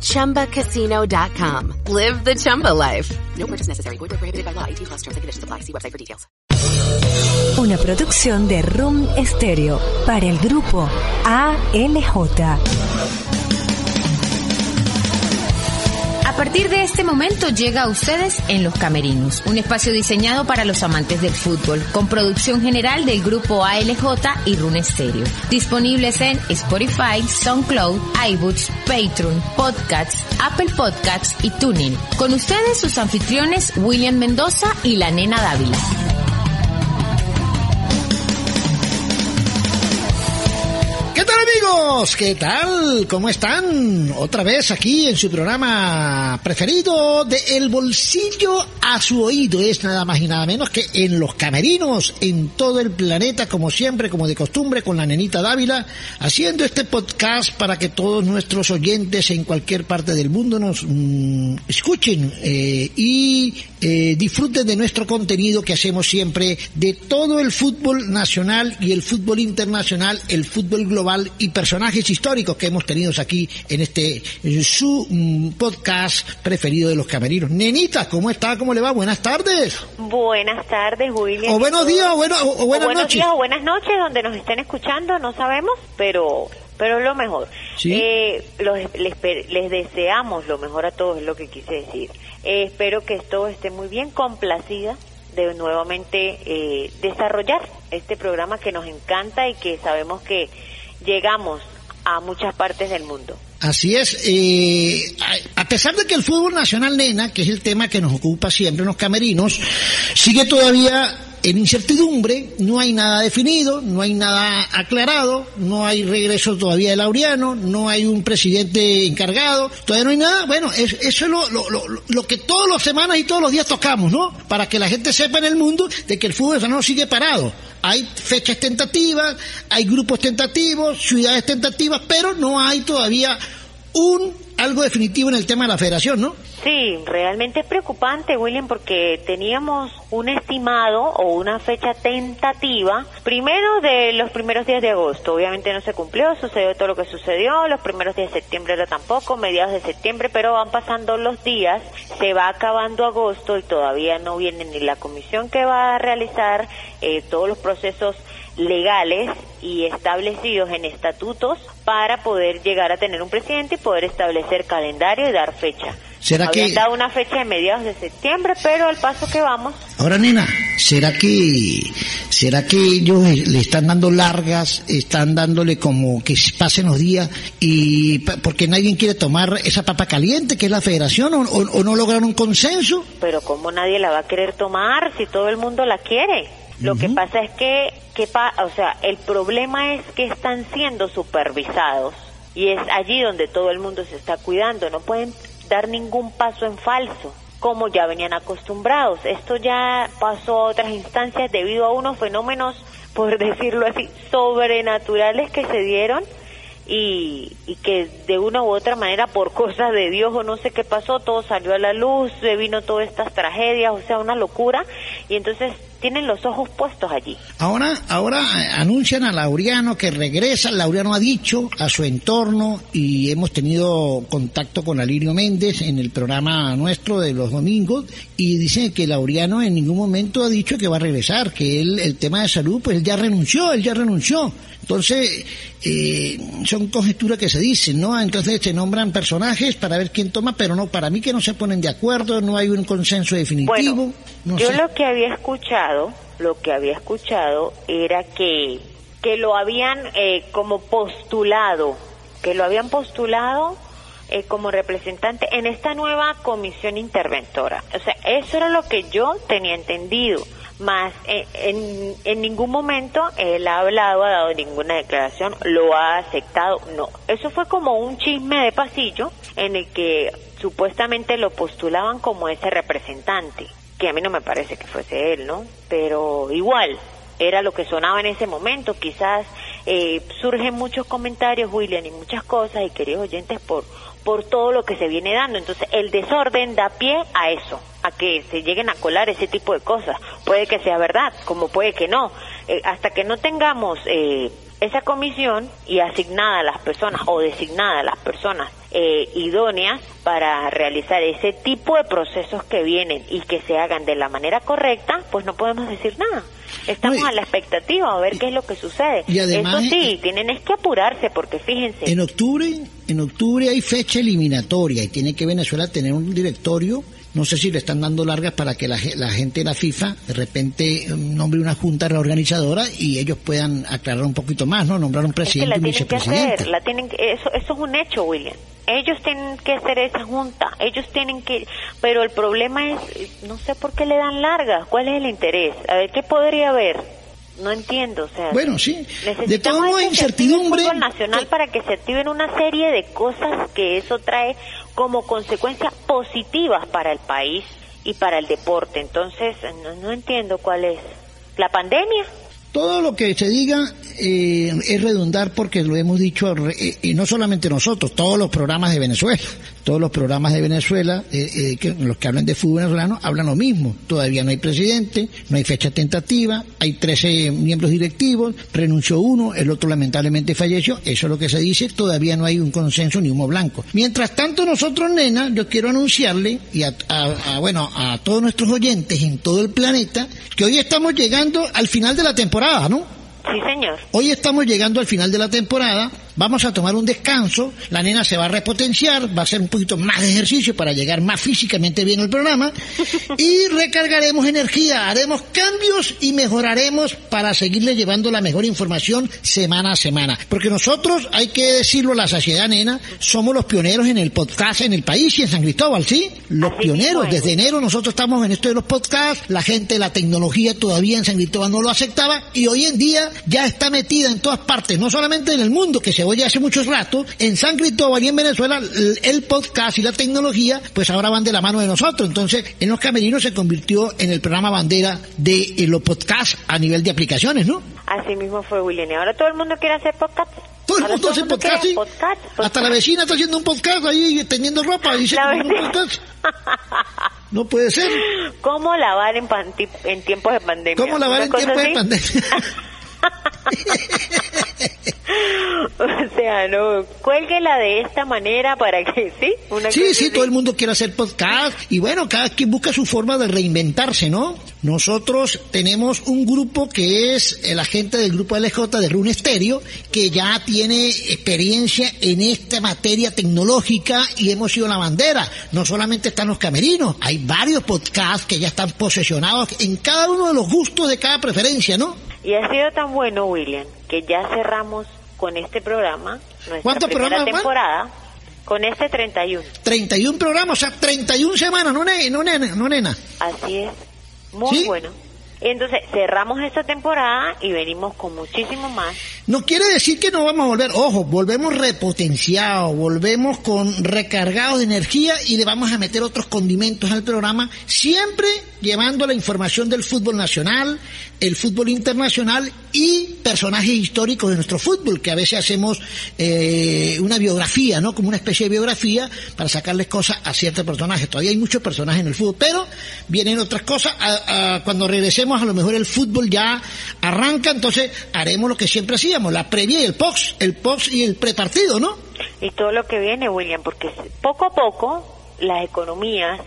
ChumbaCasino.com. Live the Chumba life. No purchase necessary. Void prohibited by law. 18 plus terms and conditions apply. See website for details. Una producción de Room Stereo para el grupo ALJ. Partir de este momento llega a ustedes en Los Camerinos, un espacio diseñado para los amantes del fútbol, con producción general del grupo ALJ y Rune Stereo. Disponibles en Spotify, SoundCloud, iBooks, Patreon, Podcasts, Apple Podcasts y Tuning. Con ustedes sus anfitriones William Mendoza y la nena Dávila. Amigos? ¿Qué tal? ¿Cómo están? Otra vez aquí en su programa preferido de El Bolsillo a su oído. Es nada más y nada menos que en los camerinos, en todo el planeta, como siempre, como de costumbre, con la nenita Dávila, haciendo este podcast para que todos nuestros oyentes en cualquier parte del mundo nos mm, escuchen eh, y eh, disfruten de nuestro contenido que hacemos siempre de todo el fútbol nacional y el fútbol internacional, el fútbol global y personajes históricos que hemos tenido aquí en este en su mm, podcast preferido de los camerinos. Nenita, ¿cómo está? ¿Cómo le va? Buenas tardes. Buenas tardes, William. O buenos días o, bueno- o- o O buenas buenos noches. días o buenas noches, donde nos estén escuchando, no sabemos, pero pero es lo mejor. Sí. Eh, los- les, les deseamos lo mejor a todos, es lo que quise decir. Eh, espero que todo esté muy bien, complacida de nuevamente eh, desarrollar este programa que nos encanta y que sabemos que llegamos a muchas partes del mundo. Así es, eh, a pesar de que el fútbol nacional, nena, que es el tema que nos ocupa siempre en los camerinos, sigue todavía en incertidumbre, no hay nada definido, no hay nada aclarado, no hay regreso todavía de Laureano, no hay un presidente encargado, todavía no hay nada. Bueno, es- eso es lo que todas las semanas y todos los días tocamos, ¿no? Para que la gente sepa en el mundo de que el fútbol no sigue parado. Hay fechas tentativas, hay grupos tentativos, ciudades tentativas, pero no hay todavía un algo definitivo en el tema de la federación, ¿no? Sí, realmente es preocupante, William, porque teníamos un estimado o una fecha tentativa, primero de los primeros días de agosto. Obviamente no se cumplió, sucedió todo lo que sucedió, los primeros días de septiembre era tampoco, mediados de septiembre, pero van pasando los días, se va acabando agosto y todavía no viene ni la comisión que va a realizar eh, todos los procesos legales y establecidos en estatutos para poder llegar a tener un presidente y poder establecer calendario y dar fecha. ¿Será Habían que- dado una fecha de mediados de septiembre, pero al paso que vamos, Ahora, nena, ¿será que, será que ellos le están dando largas, están dándole como que pasen los días y porque nadie quiere tomar esa papa caliente que es la federación o, o- o no lograron un consenso? pero como nadie la va a querer tomar si todo el mundo la quiere. Lo que pasa es que, que pa- o sea, el problema es que están siendo supervisados y es allí donde todo el mundo se está cuidando. No pueden dar ningún paso en falso, como ya venían acostumbrados. Esto ya pasó a otras instancias debido a unos fenómenos, por decirlo así, sobrenaturales que se dieron y, y que de una u otra manera por cosas de Dios o no sé qué pasó, todo salió a la luz, se vino todas estas tragedias, o sea, una locura, y entonces tienen los ojos puestos allí. Ahora, ahora eh, anuncian a Laureano que regresa. Laureano ha dicho a su entorno y hemos tenido contacto con Alirio Méndez en el programa nuestro de los domingos y dicen que Laureano en ningún momento ha dicho que va a regresar, que él, el tema de salud, pues él ya renunció, él ya renunció. Entonces, eh, son conjeturas que se dicen, ¿no? Entonces se nombran personajes para ver quién toma, pero no, para mí que no se ponen de acuerdo, no hay un consenso definitivo. Bueno, no yo sé. lo que había escuchado, lo que había escuchado era que, que lo habían eh, como postulado, que lo habían postulado eh, como representante en esta nueva comisión interventora. O sea, eso era lo que yo tenía entendido. Más eh, en, en ningún momento él ha hablado, ha dado ninguna declaración, lo ha aceptado, no. Eso fue como un chisme de pasillo en el que supuestamente lo postulaban como ese representante. que a mí no me parece que fuese él, ¿no? Pero igual, era lo que sonaba en ese momento, quizás eh, surgen muchos comentarios, William, y muchas cosas, y queridos oyentes, por, por todo lo que se viene dando. Entonces, el desorden da pie a eso, a que se lleguen a colar ese tipo de cosas. Puede que sea verdad, como puede que no. Eh, hasta que no tengamos eh, esa comisión y asignada a las personas o designada a las personas eh, idóneas para realizar ese tipo de procesos que vienen y que se hagan de la manera correcta, pues no podemos decir nada. Estamos a la expectativa a ver qué es lo que sucede. Y además, Eso sí, tienen es que apurarse porque fíjense. En octubre, en octubre hay fecha eliminatoria y tiene que Venezuela tener un directorio. No sé si le están dando largas para que la, la gente de la FIFA de repente eh, nombre una junta reorganizadora y ellos puedan aclarar un poquito más, ¿no? Nombrar un Es que presidente la y un que vicepresidente. hacer, la tienen eso, eso es un hecho, William. Ellos tienen que hacer esa junta, ellos tienen que, pero el problema es, no sé por qué le dan largas, ¿cuál es el interés? A ver, ¿qué podría haber? No entiendo, o sea. Bueno, sí. De active el incertidumbre. nacional para que se activen una serie de cosas que eso trae como consecuencias positivas para el país y para el deporte. Entonces, no, no entiendo cuál es. ¿La pandemia? Todo lo que se diga eh, es redundar porque lo hemos dicho, eh, y no solamente nosotros, todos los programas de Venezuela, todos los programas de Venezuela, eh, eh, los que hablan de fútbol venezolano, hablan lo mismo. Todavía no hay presidente, no hay fecha tentativa, hay 13 miembros directivos, renunció uno, el otro lamentablemente falleció, eso es lo que se dice, todavía no hay un consenso ni humo blanco. Mientras tanto nosotros, nena, yo quiero anunciarle, y a, a- a, bueno, a todos nuestros oyentes en todo el planeta, que hoy estamos llegando al final de la temporada, ¿no? Sí, señor. Hoy estamos llegando al final de la temporada, vamos a tomar un descanso, la nena se va a repotenciar, va a hacer un poquito más de ejercicio para llegar más físicamente bien al programa y recargaremos energía, haremos cambios y mejoraremos para seguirle llevando la mejor información semana a semana. Porque nosotros, hay que decirlo a la sociedad nena, somos los pioneros en el podcast en el país y en San Cristóbal, ¿sí? Los Así pioneros, es. desde enero nosotros estamos en esto de los podcasts, la gente la tecnología todavía en San Cristóbal no lo aceptaba y hoy en día ya está metida en todas partes, no solamente en el mundo que se oye hace mucho rato, en San Cristóbal y en Venezuela el, podcast y la tecnología pues ahora van de la mano de nosotros, entonces en los camerinos se convirtió en el programa bandera de eh, los podcasts a nivel de aplicaciones, ¿no? Así mismo fue, William. Y ahora todo el mundo quiere hacer podcast. Todo el mundo hace podcast, ¿sí? podcast, Hasta la vecina está haciendo un podcast ahí tendiendo ropa y dice. No puede ser. ¿Cómo lavar en, tiempos de pandemia? ¿Cómo lavar en cosa tiempo de pandemia? o sea, no, cuélguela de esta manera para que, ¿sí? Una Sí, sí, todo el mundo quiere hacer podcast y bueno, cada quien busca su forma de reinventarse, ¿no? Nosotros tenemos un grupo que es el agente del grupo LJ de Rune Stereo, que ya tiene experiencia en esta materia tecnológica y hemos sido la bandera. No solamente están los camerinos, hay varios podcasts que ya están posesionados en cada uno de los gustos de cada preferencia, ¿no? Y ha sido tan bueno, William, que ya cerramos con este programa, nuestra ¿Cuántos primera temporada, con este 31. 31 programas, o sea, 31 semanas, no, ne- no, nena, no nena. Así es. Muy ¿Sí? bueno. Entonces, cerramos esta temporada y venimos con muchísimo más. No quiere decir que no vamos a volver, ojo, volvemos repotenciados, volvemos con recargados de energía y le vamos a meter otros condimentos al programa, siempre llevando la información del fútbol nacional, el fútbol internacional y personajes históricos de nuestro fútbol, que a veces hacemos eh, una biografía, ¿no? Como una especie de biografía para sacarles cosas a ciertos personajes. Todavía hay muchos personajes en el fútbol, pero vienen otras cosas. A- cuando regresemos, a lo mejor el fútbol ya arranca, entonces haremos lo que siempre hacíamos, la previa y el post, el post y el prepartido, ¿no? Y todo lo que viene, William, porque poco a poco las economías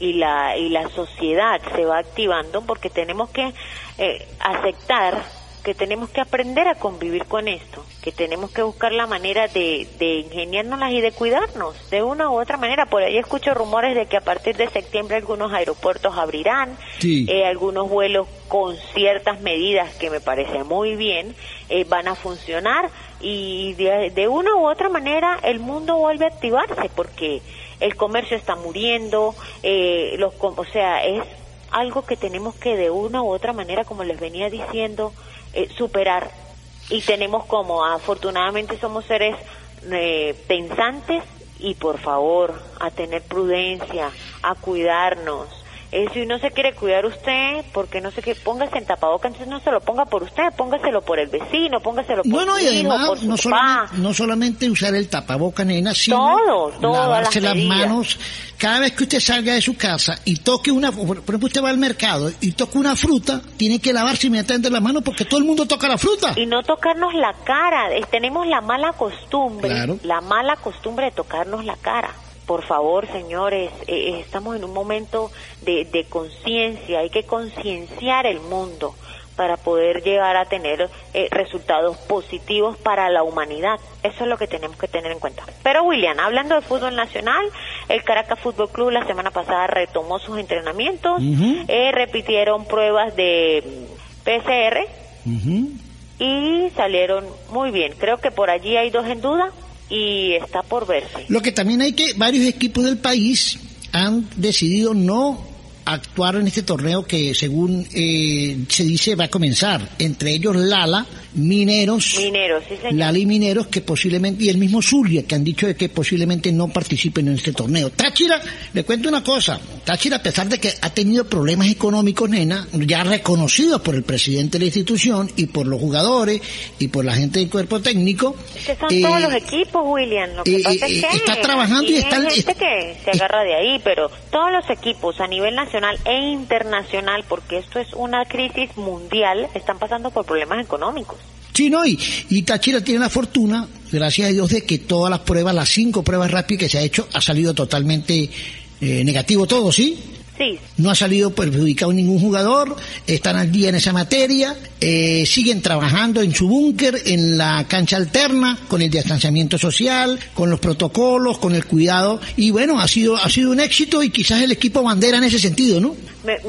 y la, y la sociedad se va activando porque tenemos que eh, aceptar que tenemos que aprender a convivir con esto, que tenemos que buscar la manera de, de ingeniárnoslas y de cuidarnos de una u otra manera. Por ahí escucho rumores de que a partir de septiembre algunos aeropuertos abrirán, Sí. eh, algunos vuelos con ciertas medidas que me parece muy bien eh, van a funcionar y de, de una u otra manera el mundo vuelve a activarse porque el comercio está muriendo, eh, los, o sea, es algo que tenemos que de una u otra manera, como les venía diciendo, eh, superar. Y tenemos como afortunadamente somos seres eh, pensantes y por favor a tener prudencia, a cuidarnos, Eh, si uno se quiere cuidar usted, porque no sé qué, póngase en tapabocas, entonces no se lo ponga por usted, póngaselo por el vecino, póngaselo por No, no, y su hijo, por su no papá. solamente, no solamente usar el tapaboca, nena, sino Todo, lavarse las las manos. Cada vez que usted salga de su casa y toque una, por ejemplo, usted va al mercado y toca una fruta, tiene que lavarse inmediatamente las manos porque todo el mundo toca la fruta. Y no tocarnos la cara. Eh, Tenemos la mala costumbre, Claro. la mala costumbre de tocarnos la cara. Por favor, señores, eh, eh, estamos en un momento de, de conciencia. Hay que concienciar el mundo para poder llegar a tener eh, resultados positivos para la humanidad. Eso es lo que tenemos que tener en cuenta. Pero William, hablando de fútbol nacional, el Caracas Fútbol Club la semana pasada retomó sus entrenamientos, eh, repitieron pruebas de PCR, y salieron muy bien. Creo que por allí hay dos en duda y está por verse. Lo que también hay que, varios equipos del país han decidido no actuar en este torneo que según eh, se dice va a comenzar, entre ellos Lala, Mineros, Mineros, sí señor. Lala y Mineros que posiblemente, y el mismo Zulia que han dicho de que posiblemente no participen en este torneo. Táchira, le cuento una cosa, Táchira a pesar de que ha tenido problemas económicos, nena, ya reconocidos por el presidente de la institución y por los jugadores y por la gente del cuerpo técnico, que son eh, todos los equipos, William. Lo que eh, pasa eh, es que está trabajando y está- gente que se agarra de ahí, pero todos los equipos a nivel nacional e internacional, porque esto es una crisis mundial, están pasando por problemas económicos. Sí, no, y, y Táchira tiene la fortuna, gracias a Dios, de que todas las pruebas, las cinco pruebas rápidas que se ha hecho, ha salido totalmente eh, negativo todo, ¿sí? Sí, No ha salido perjudicado ningún jugador, están al día en esa materia, eh, siguen trabajando en su búnker, en la cancha alterna, con el distanciamiento social, con los protocolos, con el cuidado, y bueno, ha sido, ha sido un éxito y quizás el equipo bandera en ese sentido, ¿no?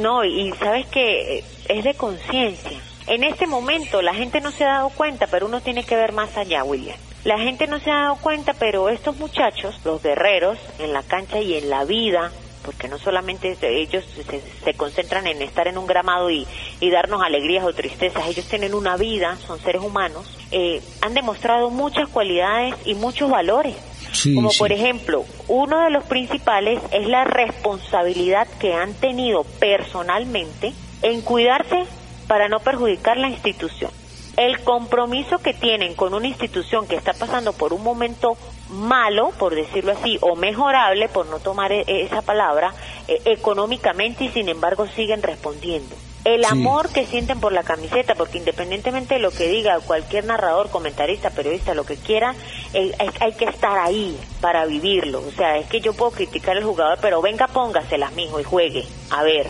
No, y sabes que es de conciencia. En este momento la gente no se ha dado cuenta, pero uno tiene que ver más allá, William. La gente no se ha dado cuenta, pero estos muchachos, los guerreros, en la cancha y en la vida, porque no solamente ellos se, se concentran en estar en un gramado y, y darnos alegrías o tristezas, ellos tienen una vida, son seres humanos, eh, han demostrado muchas cualidades y muchos valores. Sí, como sí. por ejemplo, uno de los principales es la responsabilidad que han tenido personalmente en cuidarse para no perjudicar la institución. El compromiso que tienen con una institución que está pasando por un momento malo, por decirlo así, o mejorable, por no tomar e- esa palabra, eh, económicamente y sin embargo siguen respondiendo. El Sí. amor que sienten por la camiseta, porque independientemente de lo que diga cualquier narrador, comentarista, periodista, lo que quiera, hay, hay que estar ahí para vivirlo. O sea, es que yo puedo criticar al jugador, pero venga, póngaselas, mijo, y juegue. A ver.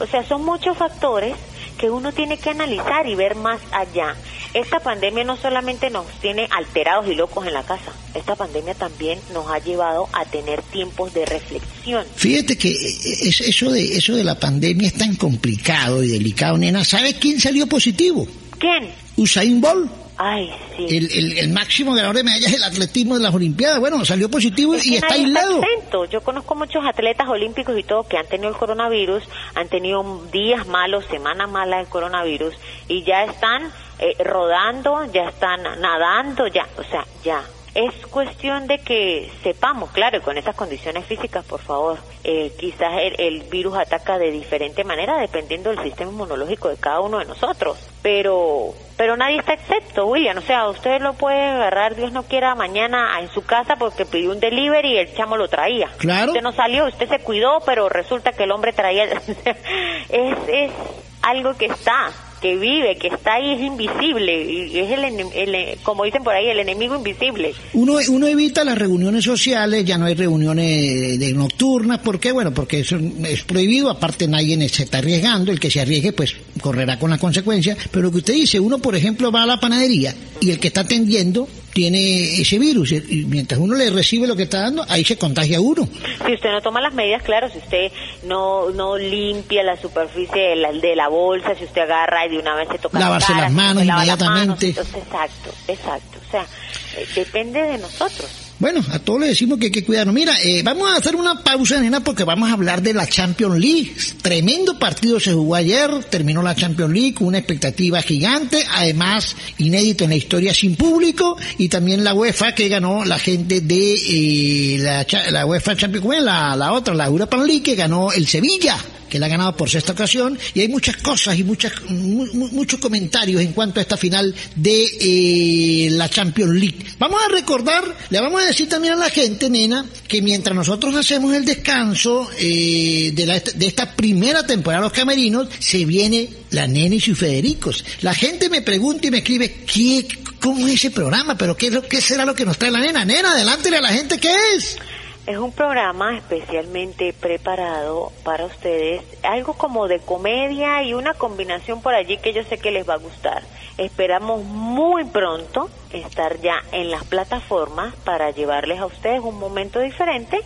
O sea, son muchos factores que uno tiene que analizar y ver más allá. Esta pandemia no solamente nos tiene alterados y locos en la casa, esta pandemia también nos ha llevado a tener tiempos de reflexión. Fíjate que eh, es- eso de eso de la pandemia es tan complicado y delicado, nena. ¿Sabes quién salió positivo? ¿Quién? Usain Bolt, Ay, sí. el, el, el máximo ganador de medallas del atletismo de las Olimpiadas. Bueno, salió positivo Es y está aislado. exento. Yo conozco muchos atletas olímpicos y todo que han tenido el coronavirus, han tenido días malos, semanas malas del coronavirus y ya están eh, rodando, ya están nadando, ya, o sea, ya. Es cuestión de que sepamos, claro, y con esas condiciones físicas, por favor, eh, quizás el, el virus ataca de diferente manera dependiendo del sistema inmunológico de cada uno de nosotros, pero pero nadie está excepto, William, o sea, usted lo puede agarrar, Dios no quiera, mañana en su casa porque pidió un delivery y el chamo lo traía. Claro. Usted no salió, usted se cuidó, pero resulta que el hombre traía... es, es algo que está, que vive, que está ahí, es invisible, y es el, el- como dicen por ahí, el enemigo invisible. Uno, uno evita las reuniones sociales, ya no hay reuniones de nocturnas, ¿por qué? Bueno, porque eso es prohibido, aparte nadie se está arriesgando, el que se arriesgue pues correrá con las consecuencias, pero lo que usted dice, uno por ejemplo va a la panadería y el que está atendiendo tiene ese virus y mientras uno le recibe lo que está dando, ahí se contagia uno. Si usted no toma las medidas, claro, si usted no no limpia la superficie de la, de la bolsa, si usted agarra y de una vez se toca Lavarse la cara, las manos las inmediatamente. manos, entonces, exacto, exacto. O sea, eh, depende de nosotros. Bueno, a todos les decimos que hay que cuidarnos. Mira, eh, vamos a hacer una pausa, nena, porque vamos a hablar de la Champions League. Tremendo partido se jugó ayer, terminó la Champions League con una expectativa gigante, además inédito en la historia sin público, y también la UEFA que ganó la gente de eh, la, la, UEFA Champions League, la, otra, la Europa League, que ganó el Sevilla que la ha ganado por sexta ocasión, y hay muchas cosas y muchas, muchos comentarios en cuanto a esta final de eh, la Champions League. Vamos a recordar, le vamos a decir también a la gente, nena, que mientras nosotros hacemos el descanso eh, de, la, de esta primera temporada de los camerinos, se viene la nena y sus Federicos. La gente me pregunta y me escribe, ¿qué, ¿cómo es ese programa? ¿Pero qué, qué será lo que nos trae la nena? Nena, adelante a la gente, ¿qué es? Es un programa especialmente preparado para ustedes, algo como de comedia y una combinación por allí que yo sé que les va a gustar. Esperamos muy pronto estar ya en las plataformas para llevarles a ustedes un momento diferente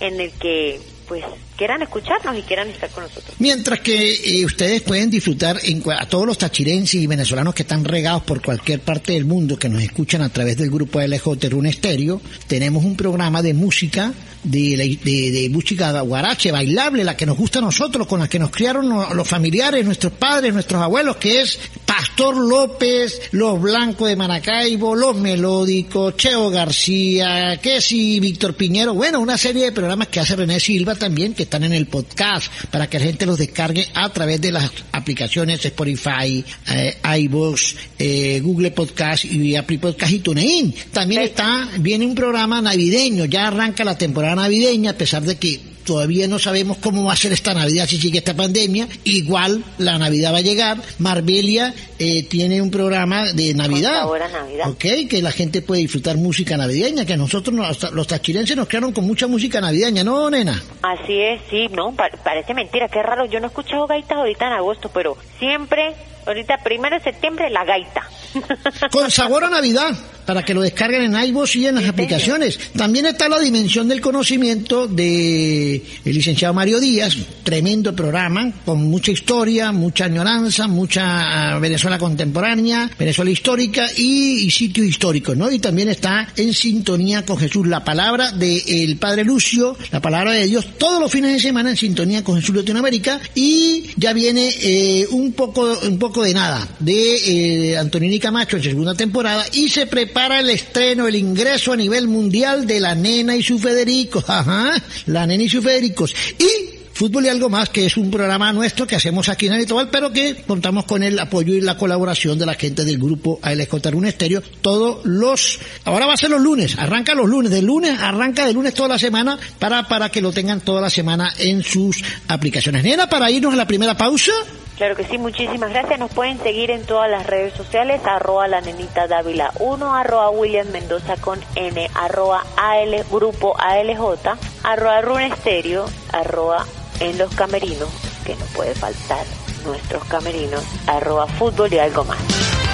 en el que pues quieran escucharnos y quieran estar con nosotros. Mientras que eh, ustedes pueden disfrutar en, a todos los tachirenses y venezolanos que están regados por cualquier parte del mundo que nos escuchan a través del grupo LJ Rune Estéreo, tenemos un programa de música, de, de, de, música guarache, bailable, la que nos gusta a nosotros, con la que nos criaron los familiares, nuestros padres, nuestros abuelos, que es Pastor López, Los Blancos de Maracaibo, Los Melódicos, Cheo García, que si Víctor Piñero, bueno, una serie de programas que hace René Silva también, que están en el podcast para que la gente los descargue a través de las aplicaciones Spotify, eh, iVoox, eh, Google Podcast y Apple Podcast y TuneIn. También está, viene un programa navideño, ya arranca la temporada navideña, a pesar de que todavía no sabemos cómo va a ser esta Navidad si sigue esta pandemia. Igual la Navidad va a llegar. Marbelia eh, tiene un programa de Navidad. Navidad. Ok, que la gente puede disfrutar música navideña, que nosotros los tachirenses nos quedaron con mucha música navideña, ¿no, nena? Así es, sí, no, parece mentira, qué raro. Yo no he escuchado gaitas ahorita en agosto, pero siempre ahorita primero de septiembre la gaita. Con sabor a Navidad, para que lo descarguen en iVoox y en las aplicaciones. También está la dimensión del conocimiento de el licenciado Mario Díaz, tremendo programa, con mucha historia, mucha añoranza, mucha ah, Venezuela contemporánea, Venezuela histórica y, sitios históricos, ¿no? Y también está en sintonía con Jesús, la palabra del Padre Lucio, la palabra de Dios, todos los fines de semana en sintonía con Jesús Latinoamérica y ya viene eh, un poco un poco de nada de eh, Antonini Camacho en segunda temporada y se prepara el estreno, el ingreso a nivel mundial de La Nena y su Federico, ajá, La Nena y su Federicos y Fútbol y algo más, que es un programa nuestro que hacemos aquí en Anitobal, pero que contamos con el apoyo y la colaboración de la gente del grupo ALJ Un Estéreo todos los, ahora va a ser los lunes, arranca los lunes, de lunes, arranca de lunes toda la semana para, para que lo tengan toda la semana en sus aplicaciones. Nena, para irnos a la primera pausa. Claro que sí, muchísimas gracias. Nos pueden seguir en todas las redes sociales, arroba la nenita Dávila 1, arroba William Mendoza con N, arroba AL, grupo ALJ, arroba Runesterio, arroba en los camerinos, que no puede faltar nuestros camerinos, arroba fútbol y algo más.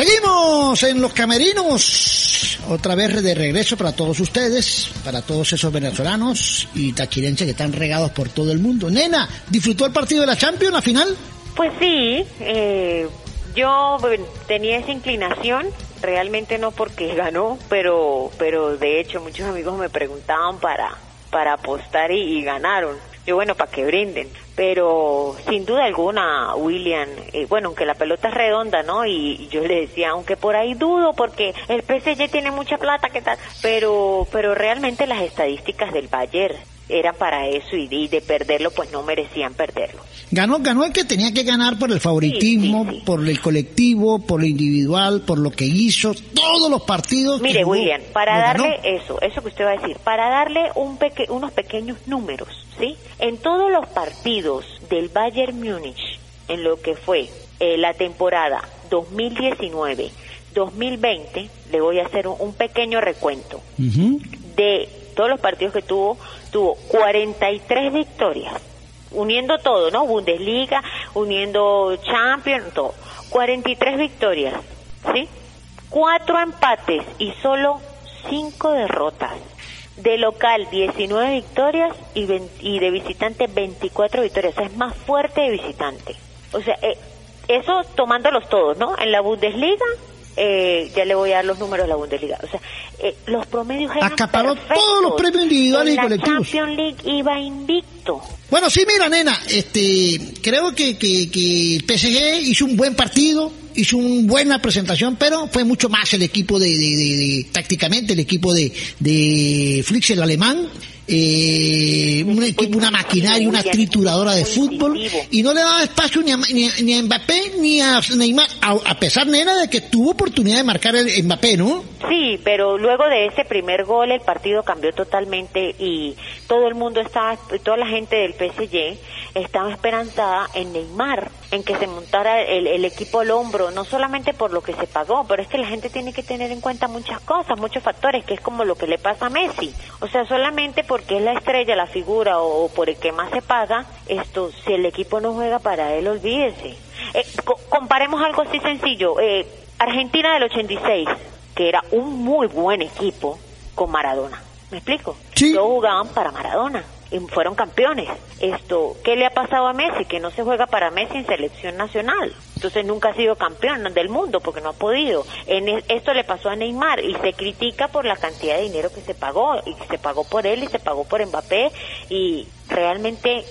Seguimos en los camerinos otra vez de regreso para todos ustedes, para todos esos venezolanos y tachirenses que están regados por todo el mundo. Nena, ¿disfrutó el partido de la Champions, la final? Pues sí, eh, yo tenía esa inclinación, realmente no porque ganó, pero, pero de hecho muchos amigos me preguntaban para, para apostar y ganaron. Yo, bueno, para que brinden. Pero sin duda alguna, William, eh, bueno, aunque la pelota es redonda, ¿no? Y, yo le decía, aunque por ahí dudo, porque el PSG tiene mucha plata, ¿qué tal? Pero, pero realmente las estadísticas del Bayern eran para eso y de perderlo, pues no merecían perderlo. Ganó, ganó el que tenía que ganar por el favoritismo, por el colectivo, por lo individual, por lo que hizo, todos los partidos. Mire, William, para darle eso, eso que usted va a decir, para darle un peque unos pequeños números, ¿sí? En todos los partidos del Bayern Múnich, en lo que fue eh, la temporada 2019, 2020, le voy a hacer un, pequeño recuento de todos los partidos que tuvo, tuvo 43 victorias uniendo todo, ¿no? Bundesliga, uniendo Champions, todo. 43 victorias, ¿sí? Cuatro empates y solo cinco derrotas. De local 19 victorias y, de visitante 24 victorias. O sea, es más fuerte de visitante. O sea, eh, eso tomándolos todos, ¿no? En la Bundesliga, eh, ya le voy a dar los números de la Bundesliga. O sea, eh, los promedios eran Acaparó perfectos. todos los premios individuales En y la colectivos. Champions League iba invicto. Bueno, sí, mira, nena, este, creo que, que, que el PSG hizo un buen partido, hizo una buena presentación, pero fue mucho más el equipo de, de, de- de- tácticamente, el equipo de, de Flix, el alemán, eh, un equipo, una maquinaria, una trituradora de fútbol, y no le daba espacio ni a, ni a- ni a Mbappé ni a Neymar, a, a pesar, nena, de que tuvo oportunidad de marcar el Mbappé, ¿no? Sí, pero luego de ese primer gol el partido cambió totalmente y todo el mundo estaba, toda la gente del PSG estaba esperanzada en Neymar, en que se montara el, el equipo al hombro, no solamente por lo que se pagó, pero es que la gente tiene que tener en cuenta muchas cosas, muchos factores, que es como lo que le pasa a Messi. O sea, solamente porque es la estrella, la figura o, por el que más se paga, esto, si el equipo no juega para él, olvídese. Eh, co- comparemos algo así sencillo. Eh, Argentina del 86, que era un muy buen equipo con Maradona. ¿Me explico? Sí. Todos jugaban para Maradona fueron campeones. Esto, ¿qué le ha pasado a Messi? Que no se juega para Messi en selección nacional. Entonces nunca ha sido campeón del mundo porque no ha podido. En esto le pasó a Neymar y se critica por la cantidad de dinero que se pagó y se pagó por él y se pagó por Mbappé y realmente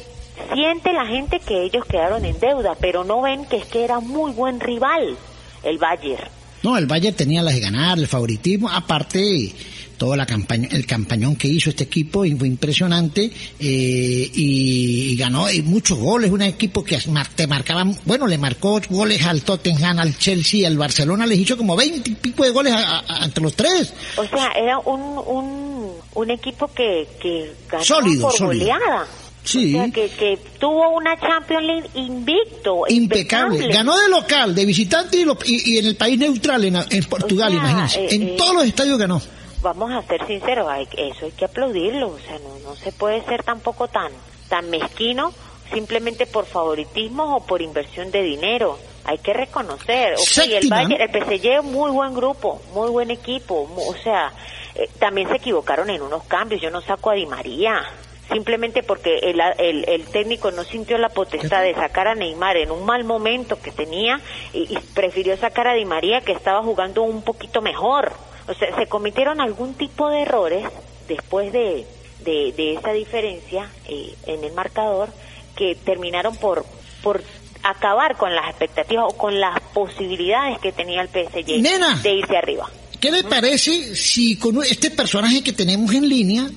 siente la gente que ellos quedaron en deuda, pero no ven que es que era muy buen rival el Bayern. No, el Bayern tenía las de ganar, el favoritismo, aparte toda la campaña, el campañón que hizo este equipo y fue impresionante eh, y, y ganó y muchos goles, un equipo que te marcaba, bueno, le marcó goles al Tottenham, al Chelsea, al Barcelona, les hizo como 20 y pico de goles a- a- entre los tres. O sea, era un, un, un equipo que, que ganó Sólido, por sólido. goleada. Sí. O sea, que, que tuvo una Champions League invicto. Impecable. Ganó de local, de visitante y, lo- y- y en el país neutral, en, en Portugal, O sea, imagínense. eh, en eh, todos los estadios ganó. Vamos a ser sinceros, hay, eso hay que aplaudirlo. O sea, no, no se puede ser tampoco tan, tan mezquino simplemente por favoritismo o por inversión de dinero. Hay que reconocer. Ok, el Bayern, el PSG, muy buen grupo, muy buen equipo. mu- O sea, eh, también se equivocaron en unos cambios. Yo no saco a Di María. Simplemente porque el, el, el técnico no sintió la potestad de sacar a Neymar en un mal momento que tenía y, y prefirió sacar a Di María que estaba jugando un poquito mejor. O sea, se cometieron algún tipo de errores después de, de, de esa diferencia eh, en el marcador que terminaron por, por acabar con las expectativas o con las posibilidades que tenía el PSG Nena. de irse arriba. ¿Qué le parece si con este personaje que tenemos en línea,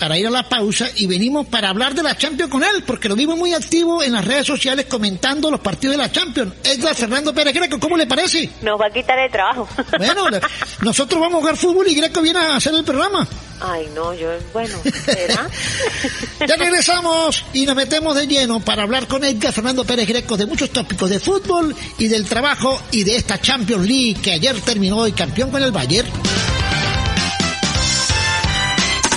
para ir a la pausa, y venimos para hablar de la Champions con él? Porque lo vimos muy activo en las redes sociales comentando los partidos de la Champions. Edgar Fernando Pérez Greco, ¿cómo le parece? Nos va a quitar el trabajo. Bueno, nosotros vamos a jugar fútbol y Greco viene a hacer el programa. Ay, no, yo, bueno, ¿será? Ya regresamos y nos metemos de lleno para hablar con Edgar Fernando Pérez Greco de muchos tópicos de fútbol y del trabajo y de esta Champions League que ayer terminó y campeón con el Bayern.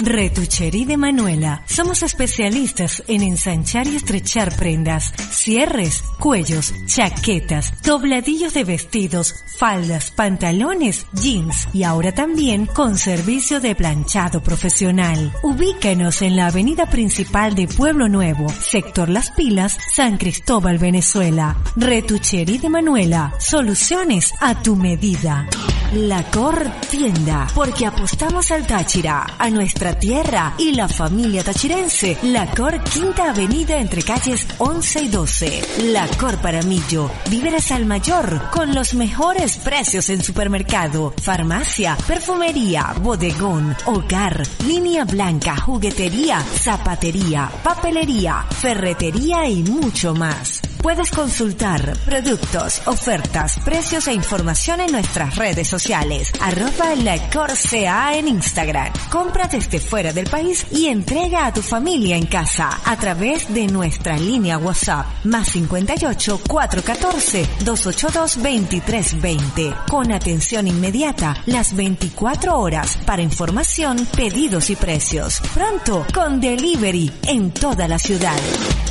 Retucherí de Manuela. Somos especialistas en ensanchar y estrechar prendas, cierres, cuellos, chaquetas, dobladillos de vestidos, faldas, pantalones, jeans y ahora también con servicio de planchado profesional. Ubícanos en la avenida principal de Pueblo Nuevo, sector Las Pilas, San Cristóbal, Venezuela. Retucherí de Manuela. Soluciones a tu medida. La Cor Tienda, porque apostamos al Táchira, a nuestra tierra y la familia tachirense. La Cor Quinta Avenida entre calles 11 y 12. La Cor Paramillo, víveres al mayor, con los mejores precios en supermercado, farmacia, perfumería, bodegón, hogar, línea blanca, juguetería, zapatería, papelería, ferretería y mucho más. Puedes consultar productos, ofertas, precios e información en nuestras redes sociales. Arroba la Corsea en Instagram. Compra desde fuera del país y entrega a tu familia en casa a través de nuestra línea WhatsApp. Más 58 414 282 2320. Con atención inmediata las 24 horas para información, pedidos y precios. Pronto con delivery en toda la ciudad.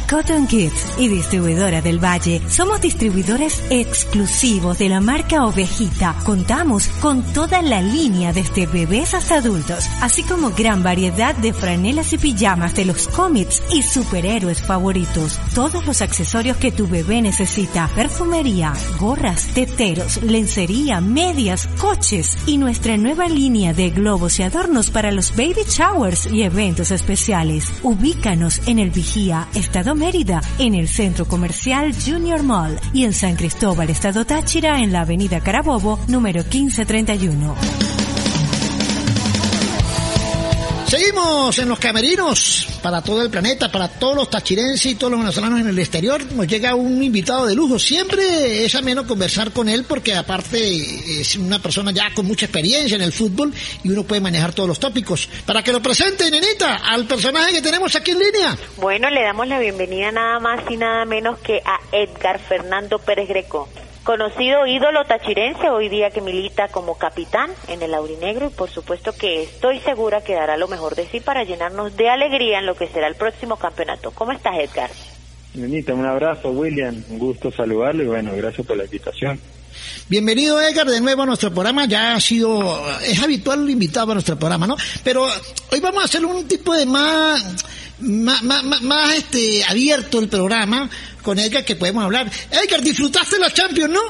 Cotton Kids y distribuidora del Valle. Somos distribuidores exclusivos de la marca Ovejita. Contamos con toda la línea desde bebés hasta adultos, así como gran variedad de franelas y pijamas de los cómics y superhéroes favoritos. Todos los accesorios que tu bebé necesita. Perfumería, gorras, teteros, lencería, medias, coches y nuestra nueva línea de globos y adornos para los baby showers y eventos especiales. Ubícanos en el Vigía, Estado Mérida, en el Centro Comercial Junior Mall y en San Cristóbal, Estado Táchira, en la Avenida Carabobo, número 1531. Seguimos en los camerinos para todo el planeta, para todos los tachirenses y todos los venezolanos en el exterior. Nos llega un invitado de lujo. Siempre es ameno conversar con él porque aparte es una persona ya con mucha experiencia en el fútbol y uno puede manejar todos los tópicos. Para que lo presente, nenita, al personaje que tenemos aquí en línea. Bueno, le damos la bienvenida nada más y nada menos que a Edgar Fernando Pérez Greco. Conocido ídolo tachirense, hoy día que milita como capitán en el Aurinegro y por supuesto que estoy segura que dará lo mejor de sí para llenarnos de alegría en lo que será el próximo campeonato. ¿Cómo estás, Edgar? Nenita, un abrazo, William. Un gusto saludarlo y bueno, gracias por la invitación. Bienvenido, Edgar, de nuevo a nuestro programa. Ya ha sido, es habitual invitado a nuestro programa, ¿no? Pero hoy vamos a hacer un tipo de más, más, más, más este, abierto el programa con Edgar que podemos hablar. Edgar, ¿disfrutaste la Champions, no?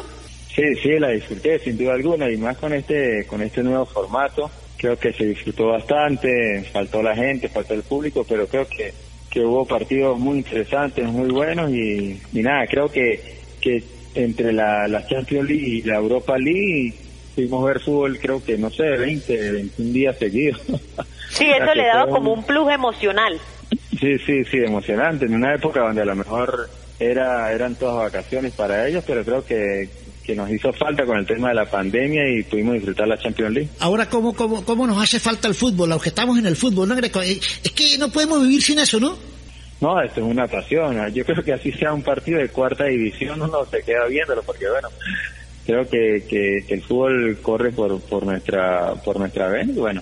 Sí, sí, la disfruté sin duda alguna y más con este, con este nuevo formato. Creo que se disfrutó bastante, faltó la gente, faltó el público, pero creo que, que hubo partidos muy interesantes, muy buenos y, y nada, creo que, que entre la, la Champions League y la Europa League pudimos ver fútbol creo que no sé, 20, 21 días seguidos. Sí, eso le daba como un plus emocional. Sí, sí, sí, emocionante, en una época donde a lo mejor era eran todas vacaciones para ellos, pero creo que, que nos hizo falta con el tema de la pandemia y pudimos disfrutar la Champions League. Ahora, ¿cómo, cómo, cómo nos hace falta el fútbol? Los que estamos en el fútbol, ¿no? Eh, Es que no podemos vivir sin eso, ¿no? No, esto es una pasión. Yo creo que así sea un partido de cuarta división, uno se queda viéndolo porque, bueno, creo que, que, que el fútbol corre por, por nuestra por nuestra vena y, bueno,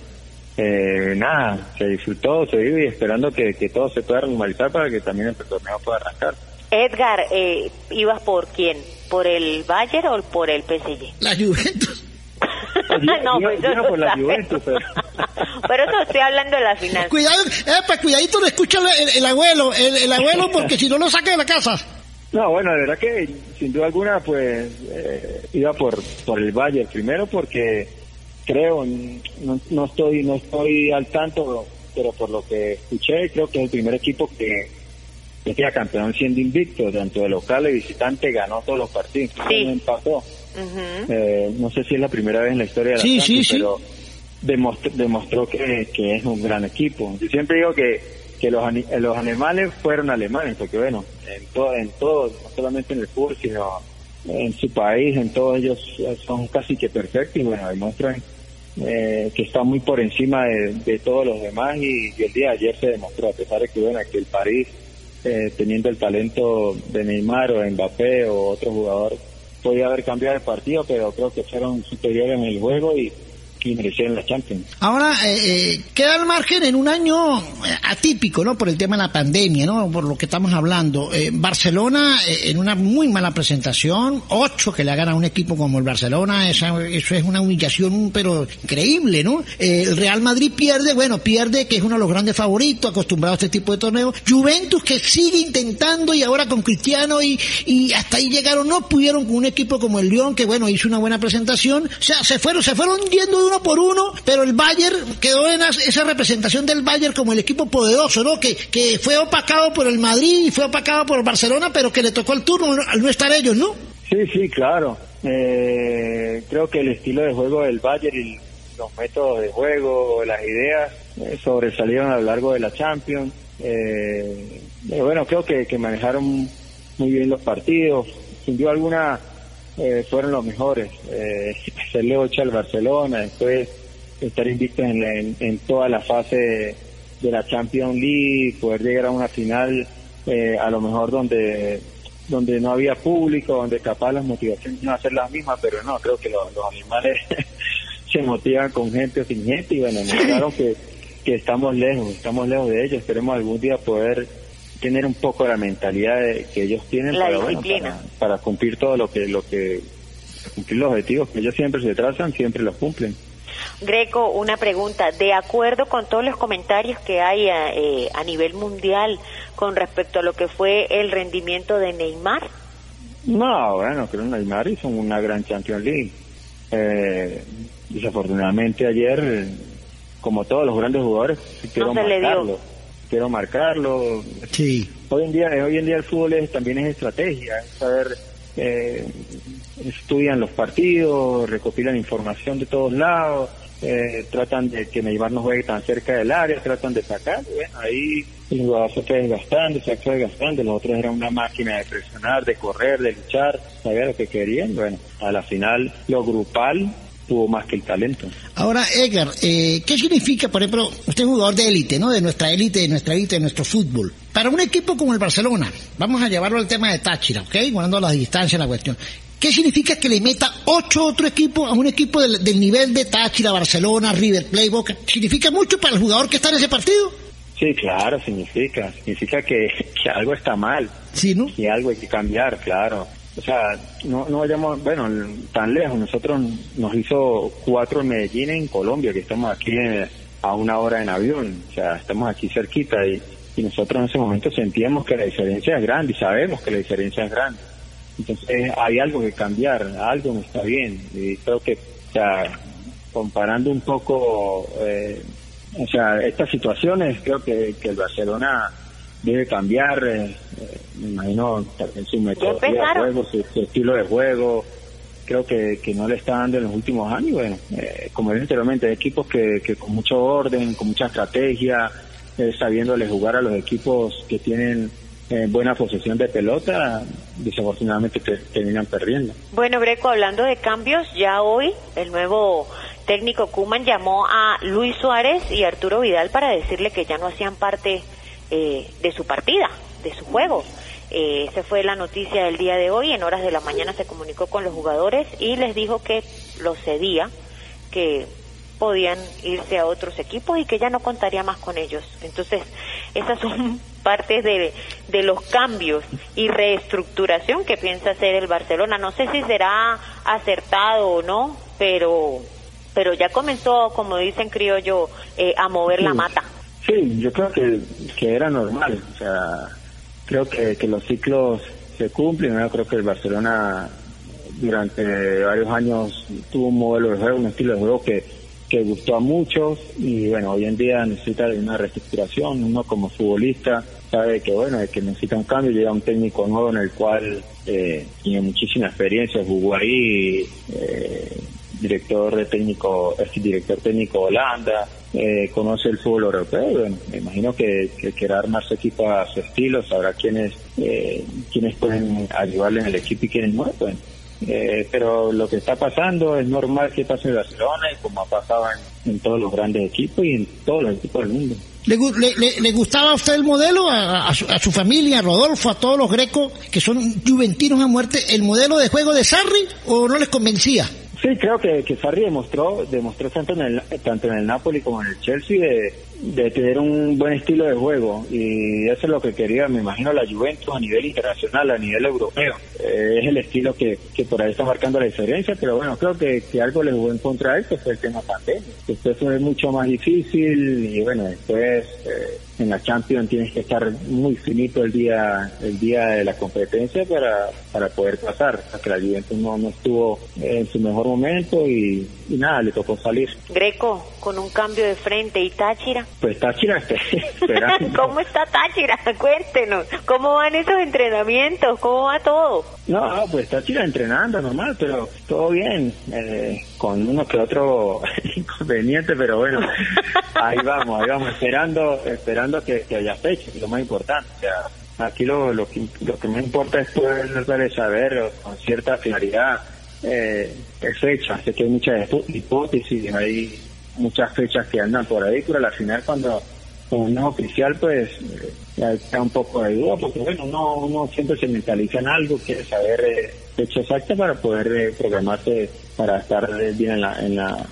eh, nada, se disfrutó, se vive y esperando que, que todo se pueda normalizar para que también el torneo pueda arrancar. Edgar, eh, ¿ibas por quién? ¿Por el Bayern o por el PSG? La Juventus. no, Yo- pues yo eso por la. Juventus, pero- Pero eso estoy hablando de la final. Cuidado, epa, cuidadito, lo escucha el, el- el abuelo, el, el abuelo, porque si no lo saca de la casa. No, bueno, de verdad que sin duda alguna, pues eh, iba por por el Bayern primero porque creo, no, no estoy no estoy al tanto, pero por lo que escuché, creo que es el primer equipo que que queda campeón siendo invicto, tanto de local y visitante, ganó todos los partidos, Sí. no empató. Eh, no sé si es la primera vez en la historia de la Sí, sí, Champions, sí. pero demostró, demostró que, que es un gran equipo. Yo siempre digo que, que los, los alemanes fueron alemanes, porque bueno, en todo, en todo, no solamente en el fútbol, sino en su país, en todos ellos son casi que perfectos y bueno, demuestran eh, que están muy por encima de, de todos los demás y, y el día de ayer se demostró, a pesar de que bueno, que el París, eh, teniendo el talento de Neymar o Mbappé o otro jugador, podía haber cambiado el partido, pero creo que fueron superiores en el juego y, y merecieron la Champions. Ahora, eh, eh, queda al margen en un año eh, atípico, ¿no? Por el tema de la pandemia, ¿no? Por lo que estamos hablando. Eh, Barcelona, en una muy mala presentación, ocho que le hagan a un equipo como el Barcelona, esa, eso es una humillación, pero increíble, ¿no? El Real Madrid pierde, bueno, pierde, que es uno de los grandes favoritos, acostumbrado a este tipo de torneos. Juventus, que sigue intentando, y ahora con Cristiano, y, y hasta ahí llegaron, no pudieron con un equipo como el León, que bueno, hizo una buena presentación. O sea, se fueron, se fueron yendo de uno por uno, pero el Bayern quedó en esa representación del Bayern como el equipo poderoso, ¿no? Que, que fue opacado por el Madrid y fue opacado por el Barcelona, pero que le tocó el turno ¿no? al no estar ellos, ¿no? Sí, sí, claro. Eh, creo que el estilo de juego del Bayern y los métodos de juego, las ideas, eh, sobresalieron a lo largo de la Champions. Eh, pero bueno, creo que, que manejaron muy bien los partidos. Sin duda alguna eh, fueron los mejores. Eh, hacerle ocho al Barcelona, después estar invictos en, la- en, en toda la fase de la Champions League, poder llegar a una final eh, a lo mejor donde donde no había público, donde capaz las motivaciones no iban a ser las mismas, pero no, creo que los, los animales se motivan con gente o sin gente y bueno, mostraron que, que estamos lejos, estamos lejos de ellos, esperemos algún día poder tener un poco la mentalidad que ellos tienen para, disciplina. para, para cumplir todo lo que lo que cumplir los objetivos que ellos siempre se trazan, siempre los cumplen. Greco, una pregunta. De acuerdo con todos los comentarios que hay a, eh, a nivel mundial con respecto a lo que fue el rendimiento de Neymar, No, bueno, creo que Neymar hizo una gran Champions League. Eh, desafortunadamente ayer, eh, como todos los grandes jugadores, se le dio. Quiero marcarlo. Sí. Hoy en día, hoy en día el fútbol es, también es estrategia, es saber, eh, estudian los partidos, recopilan información de todos lados, eh, tratan de que Neymar no juegue tan cerca del área, tratan de sacar, bueno, ahí el jugador se fue desgastando, se fue desgastando, los otros eran una máquina de presionar, de correr, de luchar, sabía lo que querían, bueno, a la final lo grupal tuvo más que el talento. Ahora, Edgar, eh, ¿qué significa, por ejemplo, usted es jugador de élite, ¿no? De nuestra élite, de nuestra élite, de nuestro fútbol. Para un equipo como el Barcelona, vamos a llevarlo al tema de Táchira, ¿ok? Guardando las distancias la cuestión. ¿Qué significa que le meta ocho otro equipo a un equipo del, del nivel de Táchira, Barcelona, River Plate, Boca? ¿Significa mucho para el jugador que está en ese partido? Sí, claro, significa, significa que, que algo está mal, Sí, ¿no? y algo hay que cambiar, claro. O sea, no, no vayamos, bueno, tan lejos. Nosotros nos hizo cuatro en Medellín, en Colombia, que estamos aquí eh, a una hora en avión. O sea, estamos aquí cerquita y, y nosotros en ese momento sentíamos que la diferencia es grande y sabemos que la diferencia es grande. Entonces hay algo que cambiar, algo no está bien. Y creo que, o sea, comparando un poco, eh, o sea, estas situaciones, creo que, que el Barcelona debe cambiar, eh, eh, me imagino también su metodología de juego, su, su estilo de juego, creo que, que no le está dando en los últimos años. Bueno, eh, como dije anteriormente, hay equipos que, que con mucho orden, con mucha estrategia, eh, sabiéndole jugar a los equipos que tienen eh, buena posesión de pelota, desafortunadamente te- terminan perdiendo. Bueno, Greco, hablando de cambios, ya hoy el nuevo técnico Kuman llamó a Luis Suárez y Arturo Vidal para decirle que ya no hacían parte eh, de su partida, de su juego. Eh, esa fue la noticia del día de hoy. En horas de la mañana se comunicó con los jugadores y les dijo que lo cedía, que podían irse a otros equipos y que ya no contaría más con ellos. Entonces, esas son partes de, de los cambios y reestructuración que piensa hacer el Barcelona. No sé si será acertado o no, pero pero ya comenzó, como dicen criollo, eh, a mover la mata. Sí, yo creo que, que era normal. O sea, creo que, que los ciclos se cumplen. Yo creo que el Barcelona durante varios años tuvo un modelo de juego, un estilo de juego que, que gustó a muchos y bueno, hoy en día necesita de una reestructuración. Uno como futbolista sabe que bueno, que necesita un cambio. Llega un técnico nuevo en el cual eh, tiene muchísima experiencia, jugó ahí. Eh, director técnico, es director técnico Holanda, eh, conoce el fútbol europeo, bueno, me imagino que, que quiera armar su equipo a su estilo, sabrá quiénes, eh, quiénes pueden ayudarle en el equipo y quiénes no. Eh, pero lo que está pasando es normal que pase en Barcelona y como ha pasado en, todos los grandes equipos y en todos los equipos del mundo. ¿Le, le- le- gustaba a usted el modelo, a su, a su familia, a Rodolfo, a todos los grecos que son juventinos a muerte, el modelo de juego de Sarri o no les convencía? Sí, creo que, que Sarri demostró, demostró tanto en el, tanto en el Napoli como en el Chelsea de, de tener un buen estilo de juego y eso es lo que quería, me imagino, la Juventus a nivel internacional, a nivel europeo. Eh, es el estilo que, que por ahí está marcando la diferencia, pero bueno, creo que, que algo le jugó en contra a él, fue el tema pandemia. Después fue mucho más difícil y bueno, después eh, en la Champions tienes que estar muy finito el día el día de la competencia para, para poder pasar, porque la Juventus no, no estuvo en su mejor momento y, y nada, le tocó salir. Greco, con un cambio de frente y Táchira. Pues Táchira esperando. ¿Cómo está Táchira? Cuéntenos. ¿Cómo van esos entrenamientos? ¿Cómo va todo? No, pues Táchira entrenando normal, pero todo bien, eh, con uno que otro inconveniente, pero bueno, ahí vamos, ahí vamos, esperando, esperando que, que haya fecha, que es lo más importante. O sea, aquí lo, lo, que, lo que me importa es poder darle saber con cierta claridad eh, qué fecha. Sé que hay muchas hipó- hipótesis, hay muchas fechas que andan por ahí, pero al final cuando como no es oficial, pues está un poco de duda, porque bueno, uno, uno siempre se mentaliza en algo, quiere saber eh, fecha exacta para poder eh, programarse para estar eh, bien en la, en la,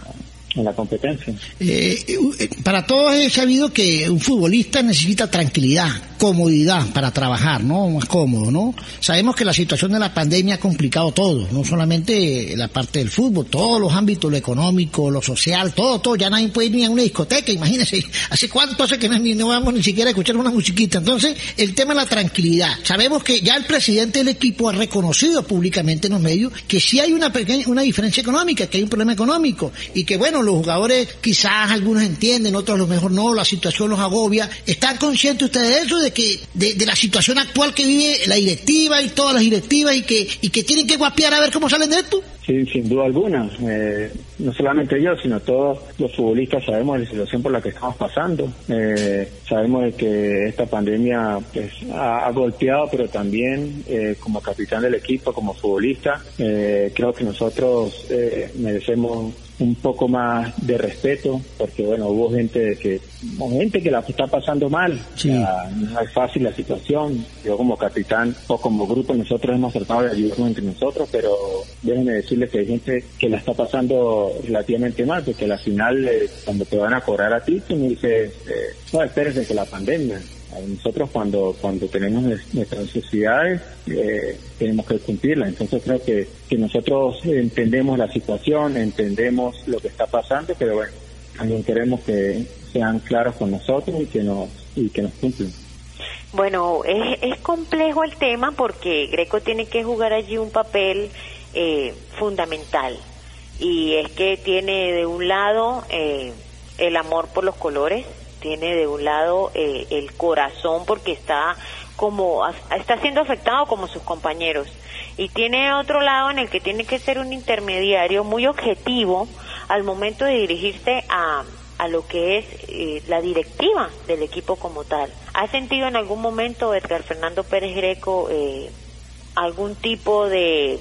en la competencia. Eh, eh, para todos es sabido que un futbolista necesita tranquilidad, comodidad para trabajar, ¿no? Más cómodo, ¿no? Sabemos que la situación de la pandemia ha complicado todo, no solamente la parte del fútbol, todos los ámbitos, lo económico, lo social, todo, todo. Ya nadie puede ir ni a una discoteca, imagínense. ¿Hace cuánto hace que no, no vamos ni siquiera a escuchar una musiquita? Entonces, el tema de la tranquilidad. Sabemos que ya el presidente del equipo ha reconocido públicamente en los medios que sí hay una pequeña, una diferencia económica, que hay un problema económico y que bueno, los jugadores quizás algunos entienden, otros a lo mejor no, la situación los agobia. ¿Están conscientes ustedes de eso, de que de, la situación actual que vive la directiva y todas las directivas y que y que tienen que guapiar a ver cómo salen de esto? Sí, sin duda alguna. Eh, no solamente yo, sino todos los futbolistas sabemos de la situación por la que estamos pasando. Eh, sabemos de que esta pandemia pues, ha, golpeado, pero también eh, como capitán del equipo, como futbolista, creo que nosotros merecemos un poco más de respeto, porque bueno, hubo gente que, gente que la está pasando mal, no es fácil la situación, yo como capitán o como grupo nosotros hemos tratado de ayudarnos entre nosotros, pero déjenme decirles que hay gente que la está pasando relativamente mal, porque al final eh, cuando te van a cobrar a ti, tú me dices, eh, no, espérense que la pandemia, nosotros cuando cuando tenemos nuestras necesidades eh, tenemos que cumplirlas. Entonces creo que, que nosotros entendemos la situación, entendemos lo que está pasando, pero bueno, también queremos que sean claros con nosotros y que nos y que nos cumplan. Bueno, es, es complejo el tema porque Greco tiene que jugar allí un papel eh, fundamental y es que tiene de un lado eh, el amor por los colores, tiene de un lado eh, el corazón porque está como está siendo afectado como sus compañeros y tiene otro lado en el que tiene que ser un intermediario muy objetivo al momento de dirigirse a, a lo que es eh, la directiva del equipo como tal. ¿Ha sentido en algún momento Edgar Fernando Pérez Greco eh, algún tipo de,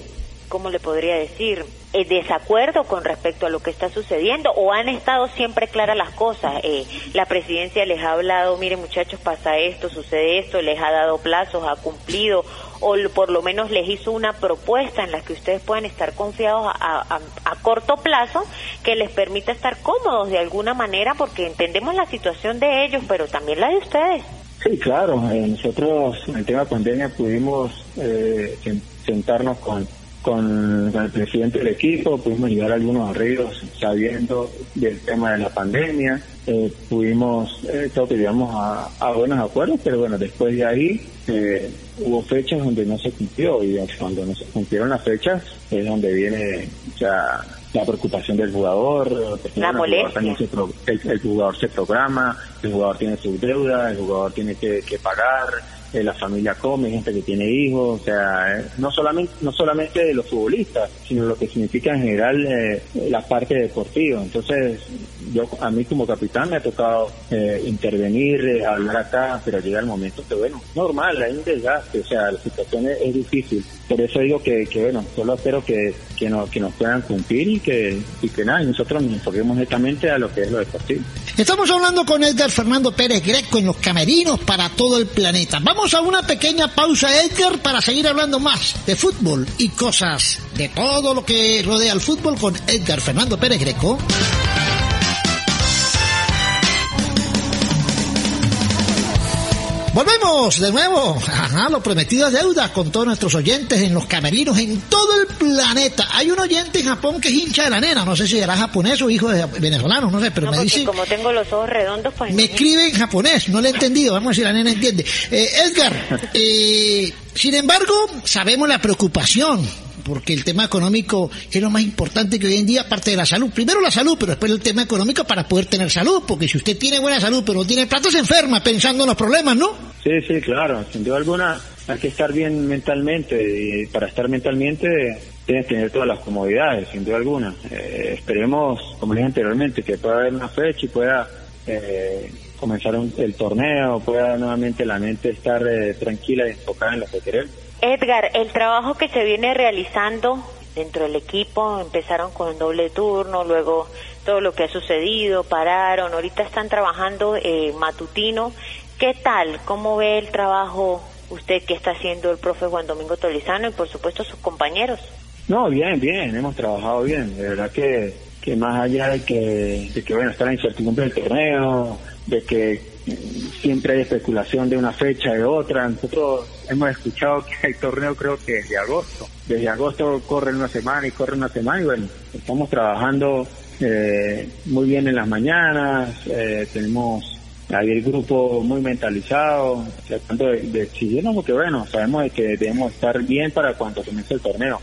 ¿cómo le podría decir? Eh, desacuerdo con respecto a lo que está sucediendo o han estado siempre claras las cosas. Eh, la presidencia les ha hablado, miren muchachos, pasa esto, sucede esto, les ha dado plazos, ha cumplido o por lo menos les hizo una propuesta en la que ustedes puedan estar confiados a, a, corto plazo que les permita estar cómodos de alguna manera porque entendemos la situación de ellos, pero también la de ustedes. Sí, claro. Eh, nosotros en el tema pandemia pudimos eh, sentarnos con con, el presidente del equipo, pudimos llegar a algunos arreglos sabiendo del tema de la pandemia, eh, pudimos, eh, que llegamos a, buenos acuerdos, pero bueno, después de ahí eh, hubo fechas donde no se cumplió y cuando no se cumplieron las fechas es donde viene ya la preocupación del jugador, la molestia. El, jugador se programa, el jugador tiene sus deudas, el jugador tiene que, que pagar, eh, la familia come, gente que tiene hijos, o sea, eh, no solamente no solamente de los futbolistas, sino lo que significa en general eh, la parte deportiva. Entonces, yo a mí como capitán me ha tocado intervenir, hablar acá, pero llega el momento que bueno, normal, hay un desgaste, o sea, la situación es difícil por eso digo que, bueno, solo espero que, que, nos, que nos puedan cumplir y que, y que nada, nosotros nos enfoquemos netamente a lo que es lo deportivo. Estamos hablando con Edgar Fernando Pérez Greco en los camerinos para todo el planeta. Vamos a una pequeña pausa, Edgar, para seguir hablando más de fútbol y cosas de todo lo que rodea al fútbol con Edgar Fernando Pérez Greco. Volvemos de nuevo. Ajá, lo prometido deuda con todos nuestros oyentes en los camerinos en todo el planeta. Hay un oyente en Japón que es hincha de la nena. No sé si era japonés o hijo de venezolano, no sé, pero me dice. Como tengo los ojos redondos, pues. Me escribe en japonés, no le he entendido. Vamos a ver si la nena entiende. Eh, Edgar, eh, sin embargo, sabemos la preocupación porque el tema económico es lo más importante que hoy en día, aparte de la salud. Primero la salud, pero después el tema económico para poder tener salud, porque si usted tiene buena salud pero no tiene plata, se enferma pensando en los problemas, ¿no? Sí, sí, claro, sin duda alguna hay que estar bien mentalmente y para estar mentalmente tienes que tener todas las comodidades, sin duda alguna. Eh, esperemos, como dije anteriormente, que pueda haber una fecha y pueda eh, comenzar el torneo, pueda nuevamente la mente estar eh, tranquila y enfocada en lo que queremos. Edgar, el trabajo que se viene realizando dentro del equipo, empezaron con doble turno, luego todo lo que ha sucedido, pararon, ahorita están trabajando eh, matutino. ¿Qué tal? ¿Cómo ve el trabajo usted que está haciendo el profe Juan Domingo Tolizano y por supuesto sus compañeros? No, bien, bien, hemos trabajado bien. De verdad que, que más allá de que, de que bueno, está la incertidumbre del torneo, de que siempre hay especulación de una fecha de otra. Nosotros hemos escuchado que hay torneo creo que desde agosto. Desde agosto corre una semana y corre una semana y bueno, estamos trabajando eh, muy bien en las mañanas, eh, tenemos ahí el grupo muy mentalizado, tratando de, de exigirnos porque bueno, sabemos de que debemos estar bien para cuando comience el torneo.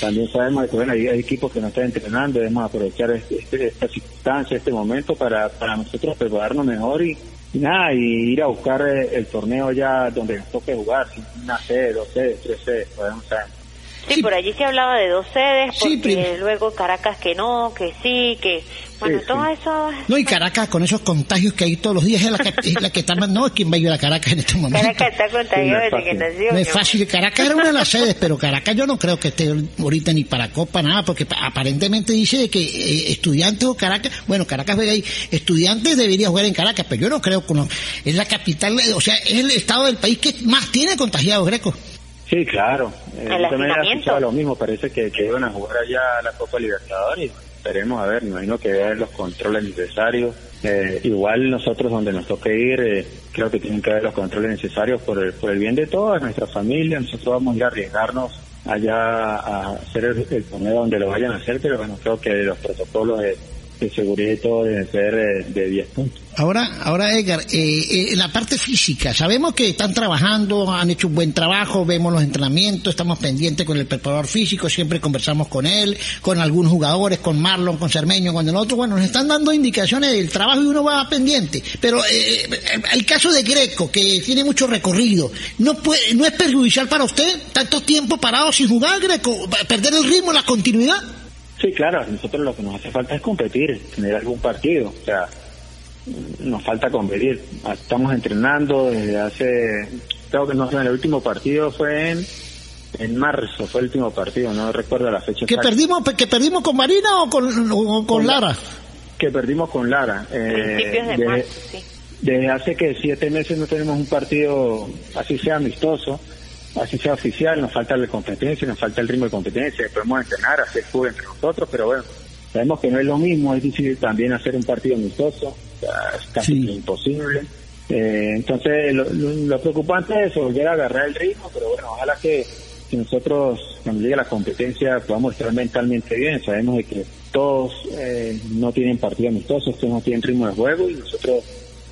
También sabemos que bueno, hay, hay equipos que no están entrenando, debemos aprovechar este, este- esta circunstancia, este momento para, para nosotros prepararnos mejor y, nada, y ir a buscar eh, el torneo ya donde toque jugar, una sede, dos sedes, tres sedes, podemos saber. Sí, Sí. por allí se hablaba de dos sedes, porque luego Caracas que no, que sí, que... Bueno, todo eso... No, y Caracas, con esos contagios que hay todos los días, es la que, es la que está más... No, ¿quién va a ir a Caracas en este momento? Caracas está contagiado Sí, no desde es que nació. No es fácil. Caracas era una de las sedes, pero Caracas yo no creo que esté ahorita ni para Copa, nada, porque pa- aparentemente dice que eh, estudiantes o Caracas, bueno, Caracas juega ahí, estudiantes debería jugar en Caracas, pero yo no creo que no. Es la capital, o sea, es el estado del país que más tiene contagiados, Greco. Sí, claro. Eh, El yo escuchado lo mismo, parece que, que iban a jugar allá la Copa Libertadores. Esperemos a ver, me imagino que vean los controles necesarios. Eh, igual nosotros donde nos toque ir, eh, creo que tienen que haber los controles necesarios por el, por el bien de toda nuestra familia. Nosotros vamos a ir a arriesgarnos allá a hacer el, el torneo donde lo vayan a hacer, pero bueno, creo que los protocolos de, de seguridad y todo deben ser eh, de 10 puntos. Ahora, ahora Edgar, eh, eh, la parte física, sabemos que están trabajando, han hecho un buen trabajo, vemos los entrenamientos, estamos pendientes con el preparador físico, siempre conversamos con él, con algunos jugadores, con Marlon, con Cermeño, con el otro, bueno, nos están dando indicaciones del trabajo y uno va pendiente. Pero eh, el caso de Greco, que tiene mucho recorrido, ¿no, puede, ¿no es perjudicial para usted tanto tiempo parado sin jugar, Greco? ¿Perder el ritmo, la continuidad? Sí, claro, nosotros lo que nos hace falta es competir, tener algún partido, o sea, nos falta competir. Estamos entrenando desde hace, creo que no sé, el último partido fue en, en marzo, fue el último partido, no recuerdo la fecha ¿Que exacta. perdimos, que perdimos con Marina o con, o con Con la- Lara? Que perdimos con Lara. eh, de desde- marzo, sí. Desde hace que siete meses no tenemos un partido, así sea amistoso, así sea oficial, nos falta la competencia, nos falta el ritmo de competencia, podemos entrenar, hacer fútbol entre nosotros, pero bueno, sabemos que no es lo mismo, es difícil también hacer un partido amistoso, sea, es casi Sí. que imposible. Eh, entonces, lo, lo- lo preocupante es volver a agarrar el ritmo, pero bueno, ojalá que, que nosotros, cuando llegue la competencia, podamos estar mentalmente bien. Sabemos de que todos eh, no tienen partido amistoso, todos no tienen ritmo de juego y nosotros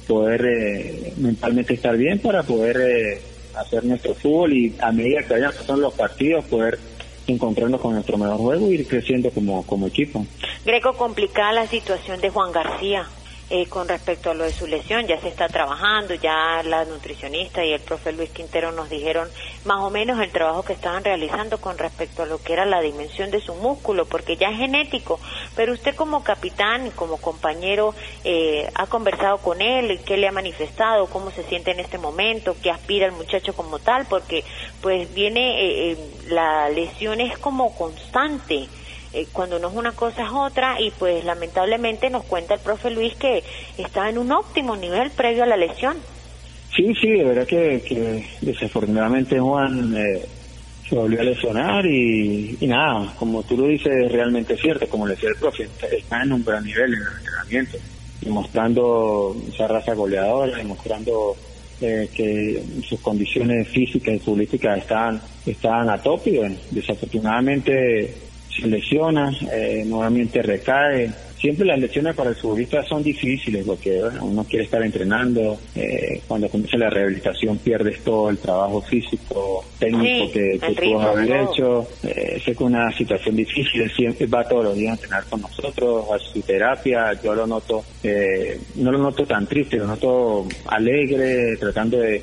poder eh, mentalmente estar bien para poder eh, hacer nuestro fútbol y a medida que vayan pasando los partidos poder encontrarnos con nuestro mejor juego y ir creciendo como, como equipo. Greco, complicada la situación de Juan García eh, con respecto a lo de su lesión. Ya se está trabajando, ya la nutricionista y el profe Luis Quintero nos dijeron más o menos el trabajo que estaban realizando con respecto a lo que era la dimensión de su músculo, porque ya es genético. Pero usted como capitán y como compañero eh, ha conversado con él, qué le ha manifestado, cómo se siente en este momento, qué aspira el muchacho como tal, porque pues viene eh, eh, la lesión es como constante eh, cuando no es una cosa es otra y pues lamentablemente nos cuenta el profe Luis que estaba en un óptimo nivel previo a la lesión. Sí, sí, de verdad que, desafortunadamente Juan eh, se volvió a lesionar y, y nada, como tú lo dices, realmente es cierto, como le decía el profe, está- está en un gran nivel en el entrenamiento, demostrando esa raza goleadora, demostrando eh, que sus condiciones físicas y futbolísticas estaban, estaban a tope desafortunadamente se lesiona, eh, nuevamente recae. Siempre las lesiones para el futbolista son difíciles porque bueno, uno quiere estar entrenando. eh, cuando comienza la rehabilitación pierdes todo el trabajo físico, técnico Sí, que, que pudo haber hecho. Eh, sé que es una situación difícil. Siempre va todos los días a entrenar con nosotros, a su terapia. Yo lo noto, eh, no lo noto tan triste, lo noto alegre, tratando de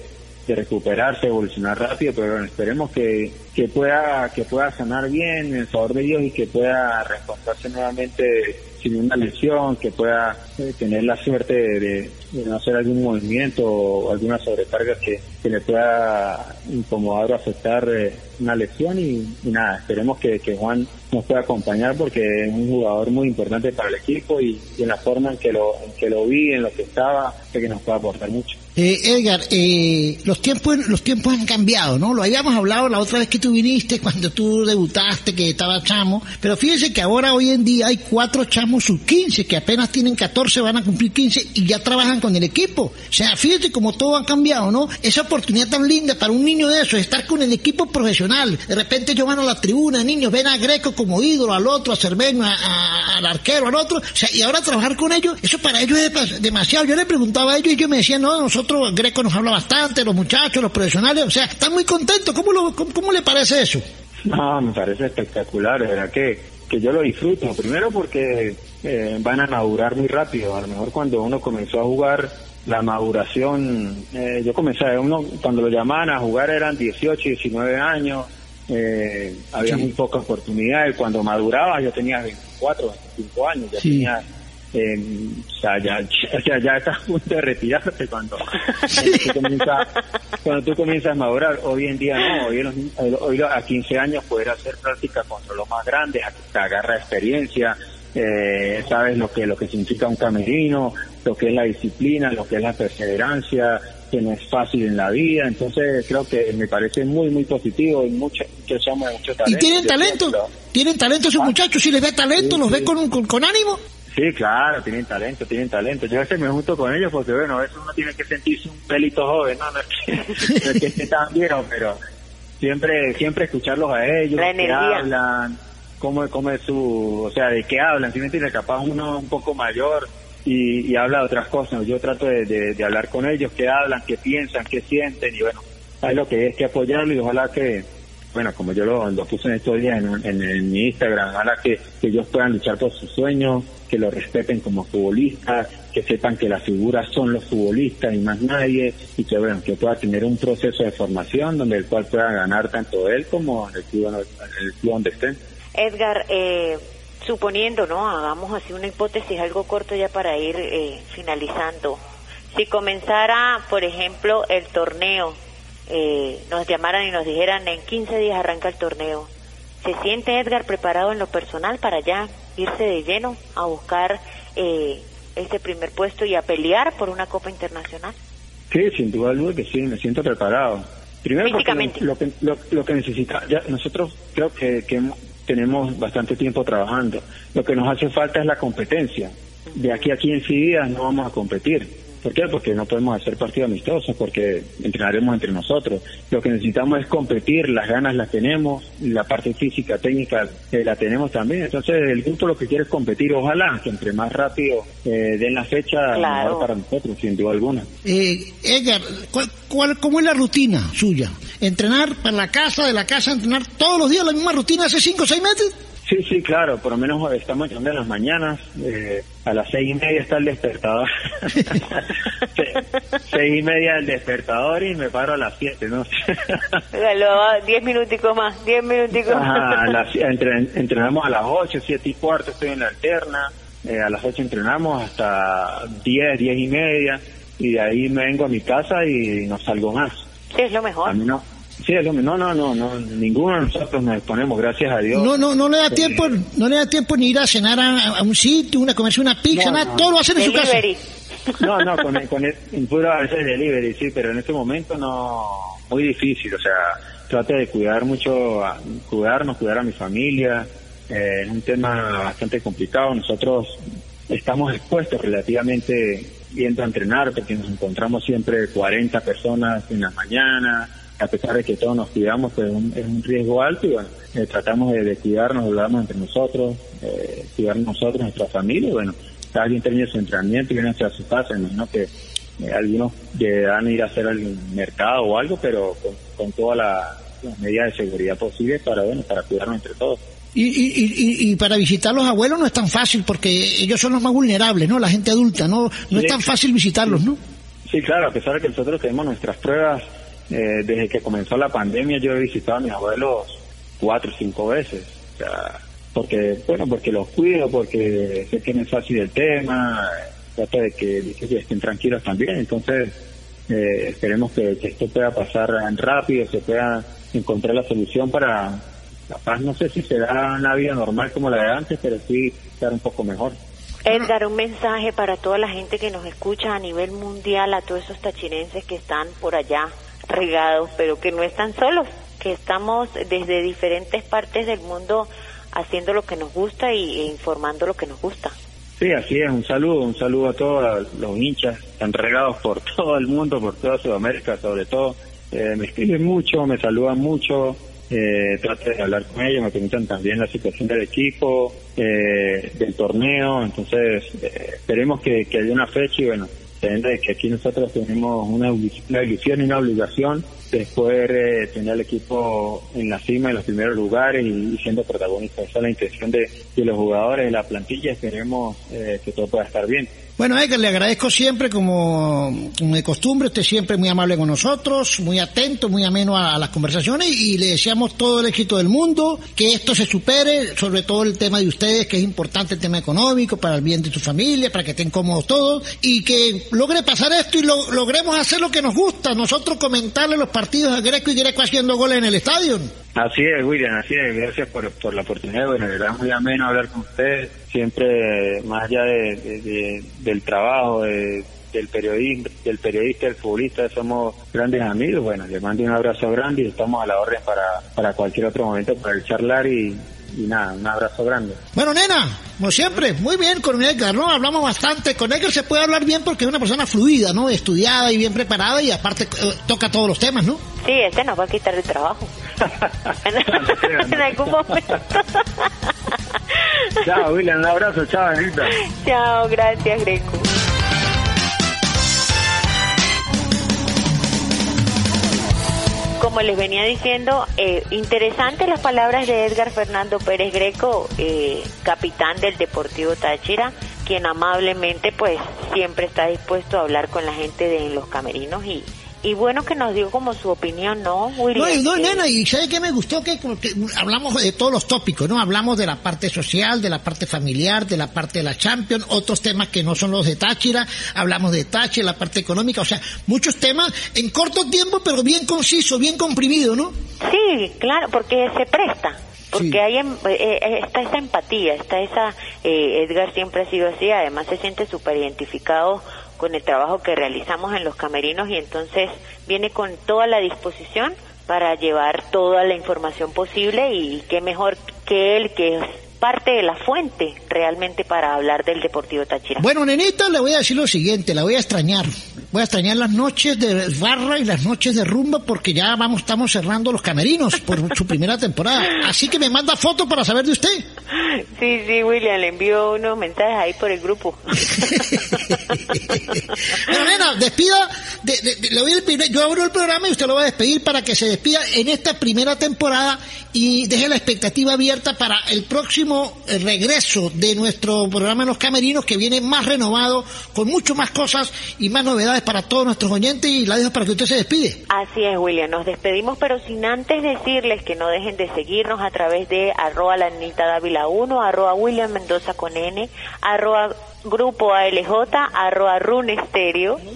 de recuperarse, evolucionar rápido, pero bueno, esperemos que, que pueda que pueda sanar bien en favor de Dios y que pueda reencontrarse nuevamente sin una lesión, que pueda eh, tener la suerte de, de- de no hacer algún movimiento o alguna sobrecarga que, que le pueda incomodar o afectar eh, una lesión y, nada, esperemos que, que Juan nos pueda acompañar porque es un jugador muy importante para el equipo y, en la forma en que lo en que lo vi, en lo que estaba, sé que nos puede aportar mucho. Eh, Edgar, eh, los tiempos los tiempos han cambiado, ¿no? Lo habíamos hablado la otra vez que tú viniste, cuando tú debutaste, que estaba chamo, pero fíjense que ahora hoy en día hay cuatro chamos sub 15 que apenas tienen 14, van a cumplir 15 y ya trabajan con el equipo. O sea, fíjate cómo todo ha cambiado, ¿no? Esa oportunidad tan linda para un niño de eso, estar con el equipo profesional. De repente ellos van a la tribuna, niños, ven a Greco como ídolo, al otro, a Cerveno, al arquero, al otro. O sea, y ahora trabajar con ellos, eso para ellos es demasiado. Yo le preguntaba a ellos y ellos me decían, no, nosotros, Greco nos habla bastante, los muchachos, los profesionales, o sea, están muy contentos. ¿Cómo, lo, cómo, le parece eso? No, me parece espectacular, verdad que, que yo lo disfruto. Primero porque eh, van a madurar muy rápido. A lo mejor cuando uno comenzó a jugar, la maduración, eh, yo comencé, uno cuando lo llamaban a jugar eran 18, 19 años, eh, había muy poca oportunidad y cuando maduraba yo tenía 24, 25 años, ya tenía eh, o sea, ya, ya, ya estás a punto de retirarte cuando, tú comienzas, cuando tú comienzas a madurar. Hoy en día no, hoy, hoy a 15 años poder hacer práctica contra los más grandes, te agarra experiencia, eh, sabes lo que, lo que significa un camerino, lo que es la disciplina, lo que es la perseverancia, que no es fácil en la vida. Entonces creo que me parece muy, muy positivo y mucho, de mucho talento. ¿Y tienen talento? ¿Tienen talento esos ah. muchachos? Si les ve talento, los ve con, con, con ánimo. Sí, claro, tienen talento, tienen talento. Yo a veces me junto con ellos porque, bueno, a veces uno tiene que sentirse un pelito joven, ¿no? No es que, esté tan viejo, pero siempre siempre escucharlos a ellos, que hablan, cómo, cómo es su, o sea, de qué hablan, si me entiendes, capaz uno un poco mayor y, habla de otras cosas. Yo trato de, de, hablar con ellos, qué hablan, qué piensan, qué sienten y bueno, hay lo que es que apoyarlo y ojalá que, bueno, como yo lo, puse en estos días en, en, mi Instagram, ojalá que, que ellos puedan luchar por sus sueños, que lo respeten como futbolistas, que sepan que las figuras son los futbolistas y más nadie, y que bueno, que pueda tener un proceso de formación donde el cual pueda ganar tanto él como el club, el club donde estén. Edgar, eh, suponiendo, ¿no? Hagamos así una hipótesis algo corto ya para ir eh, finalizando. Si comenzara, por ejemplo, el torneo eh, nos llamaran y nos dijeran en 15 días arranca el torneo. ¿Se siente Edgar preparado en lo personal para ya irse de lleno a buscar eh, este primer puesto y a pelear por una Copa Internacional? Sí, sin duda alguna que sí, me siento preparado. Primero Físicamente. Lo, que, lo, que necesita, ya nosotros creo que, que tenemos bastante tiempo trabajando. Lo que nos hace falta es la competencia. De aquí a 15 días no vamos a competir ¿Por qué? Porque no podemos hacer partido amistoso, porque entrenaremos entre nosotros. Lo que necesitamos es competir, las ganas las tenemos, la parte física, técnica eh, la tenemos también. Entonces el grupo lo que quiere es competir, ojalá que entre más rápido eh, den la fecha, mejor para nosotros, sin duda alguna. Eh, Edgar, ¿cuál, cómo es la rutina suya? ¿Entrenar para la casa, de la casa, entrenar todos los días la misma rutina hace cinco o seis meses? Sí, sí, claro, por lo menos estamos entrenando en las mañanas, eh, a las seis y media está el despertador, seis y media el despertador y me paro a las siete, ¿no? diez minuticos más, diez minuticos más. entrenamos a las ocho, siete y cuarto estoy en la alterna, eh, a las ocho entrenamos hasta diez, diez y media y de ahí me vengo a mi casa y no salgo más. Sí, es lo mejor. A mí no, Sí, no, no, no, no, ninguno de nosotros nos exponemos, gracias a Dios. No, no, no le da tiempo, no le da tiempo ni ir a cenar a, un sitio, una comerse una pizza, nada, todo lo hacer en su casa. No, no, con, el, con el, puro a veces delivery, sí, pero en este momento no, muy difícil, o sea, trate de cuidar mucho, cuidarnos, cuidar a mi familia, eh, es un tema bastante complicado, nosotros estamos expuestos relativamente yendo a entrenar porque nos encontramos siempre 40 personas en la mañana, a pesar de que todos nos cuidamos, pues es un riesgo alto y bueno, eh, tratamos de, cuidarnos, hablamos entre nosotros, eh, cuidar nosotros, nuestra familia y bueno, cada quien termina su entrenamiento y viene hacia su casa, imagino que eh, algunos a ir a hacer al mercado o algo, pero con, todas las medidas de seguridad posibles para, bueno, para cuidarnos entre todos. Y, y, y, para visitar los abuelos no es tan fácil porque ellos son los más vulnerables, ¿no? La gente adulta, no, no es tan fácil visitarlos, ¿no? Sí, claro, a pesar de que nosotros tenemos nuestras pruebas eh, desde que comenzó la pandemia yo he visitado a mis abuelos cuatro o cinco veces. Porque, bueno, porque los cuido, porque sé que no es fácil el tema, trato de que, estén tranquilos también. Entonces, eh, esperemos que, esto pueda pasar rápido, se pueda encontrar la solución para, la paz no sé si será una vida normal como la de antes, pero sí estar un poco mejor. Edgar, un mensaje para toda la gente que nos escucha a nivel mundial, a todos esos tachirenses que están por allá regados, pero que no están solos, que estamos desde diferentes partes del mundo haciendo lo que nos gusta y, e informando lo que nos gusta. Sí, así es, un saludo, un saludo a todos los hinchas, están regados por todo el mundo, por toda Sudamérica sobre todo. Eh, me escriben mucho, me saludan mucho, eh, trato de hablar con ellos, me preguntan también la situación del equipo, eh, del torneo, entonces eh, esperemos que, que haya una fecha y bueno, de que aquí nosotros tenemos una, una ilusión y una obligación de poder eh, tener al equipo en la cima, en los primeros lugares y, siendo protagonistas. Esa es la intención de, de los jugadores, de la plantilla, esperemos eh, que todo pueda estar bien. Bueno, Edgar, le agradezco siempre, como, de costumbre, usted siempre muy amable con nosotros, muy atento, muy ameno a, las conversaciones y le deseamos todo el éxito del mundo, que esto se supere, sobre todo el tema de ustedes, que es importante el tema económico, para el bien de su familia, para que estén cómodos todos y que logre pasar esto y lo, logremos hacer lo que nos gusta, nosotros comentarle los partidos a Greco y Greco haciendo goles en el estadio. Así es, William, así es. Gracias por, la oportunidad. Bueno, era muy ameno hablar con usted. Siempre, más allá de, del trabajo, del periodismo, del periodista, del futbolista, somos grandes amigos. Bueno, le mando un abrazo grande y estamos a la orden para, para cualquier otro momento para charlar y, y nada, un abrazo grande. Bueno, nena, como siempre, muy bien con Edgar, ¿no? Hablamos bastante. Con Edgar se puede hablar bien porque es una persona fluida, ¿no? Estudiada y bien preparada y aparte eh, toca todos los temas, ¿no? Sí, este nos va a quitar el trabajo. en algún momento. chao, William, un abrazo, chao, Anita. Chao, gracias, Greco. como les venía diciendo, eh, interesantes las palabras de Edgar Fernando Pérez Greco, eh, capitán del Deportivo Táchira, quien amablemente pues siempre está dispuesto a hablar con la gente de los camerinos y, y bueno que nos dio como su opinión, ¿no, William? No, no, nena, y ¿sabe qué me gustó? Que, que, hablamos de todos los tópicos, ¿no? Hablamos de la parte social, de la parte familiar, de la parte de la Champions, otros temas que no son los de Táchira, hablamos de Táchira, la parte económica, o sea, muchos temas en corto tiempo, pero bien conciso, bien comprimido, ¿no? Sí, claro, porque se presta porque hay em, eh, eh, está esa empatía, está esa eh, Edgar siempre ha sido así, además se siente súper identificado con el trabajo que realizamos en los camerinos y entonces viene con toda la disposición para llevar toda la información posible y qué mejor que él que es parte de la fuente realmente para hablar del Deportivo Táchira. Bueno, nenita, le voy a decir lo siguiente, la voy a extrañar. Voy a extrañar las noches de barra y las noches de rumba porque ya vamos, estamos cerrando los camerinos por su primera temporada. Así que me manda fotos para saber de usted. Sí, sí, William, le envío unos mensajes ahí por el grupo. Bueno, nena, despida, le yo abro el programa y usted lo va a despedir para que se despida en esta primera temporada y deje la expectativa abierta para el próximo eh, regreso de nuestro programa en los camerinos que viene más renovado, con mucho más cosas y más novedades para todos nuestros oyentes y la dejo para que usted se despide. Así es, William. Nos despedimos, pero sin antes decirles que no dejen de seguirnos a través de arroba la Dávila 1, arroba William Mendoza con N, arroba Grupo ALJ, arroba Rune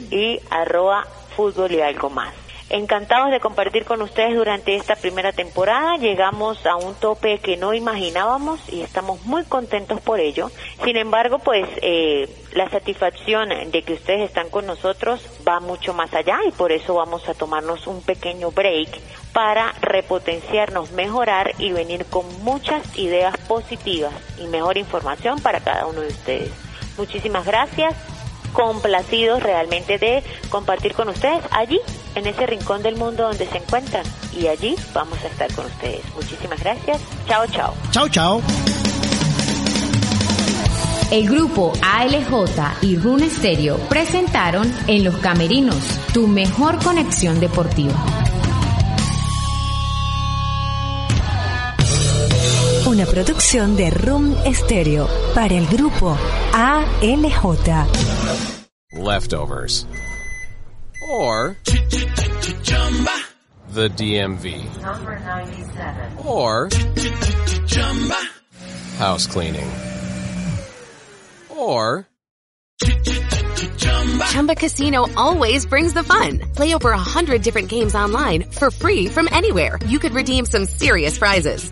y arroba Fútbol y algo más. Encantados de compartir con ustedes durante esta primera temporada. Llegamos a un tope que no imaginábamos y estamos muy contentos por ello. Sin embargo, pues eh, la satisfacción de que ustedes están con nosotros va mucho más allá y por eso vamos a tomarnos un pequeño break para repotenciarnos, mejorar y venir con muchas ideas positivas y mejor información para cada uno de ustedes. Muchísimas gracias complacidos realmente de compartir con ustedes allí, en ese rincón del mundo donde se encuentran. Y allí vamos a estar con ustedes. Muchísimas gracias. Chao, chao. Chao, chao. El grupo ALJ y Rune Stereo presentaron En los Camerinos, tu mejor conexión deportiva. Una producción de Room Stereo para el grupo ALJ. Leftovers. Or the DMV. Or house cleaning. Or Chumba Casino always brings the fun. Play over a hundred different games online for free from anywhere. You could redeem some serious prizes.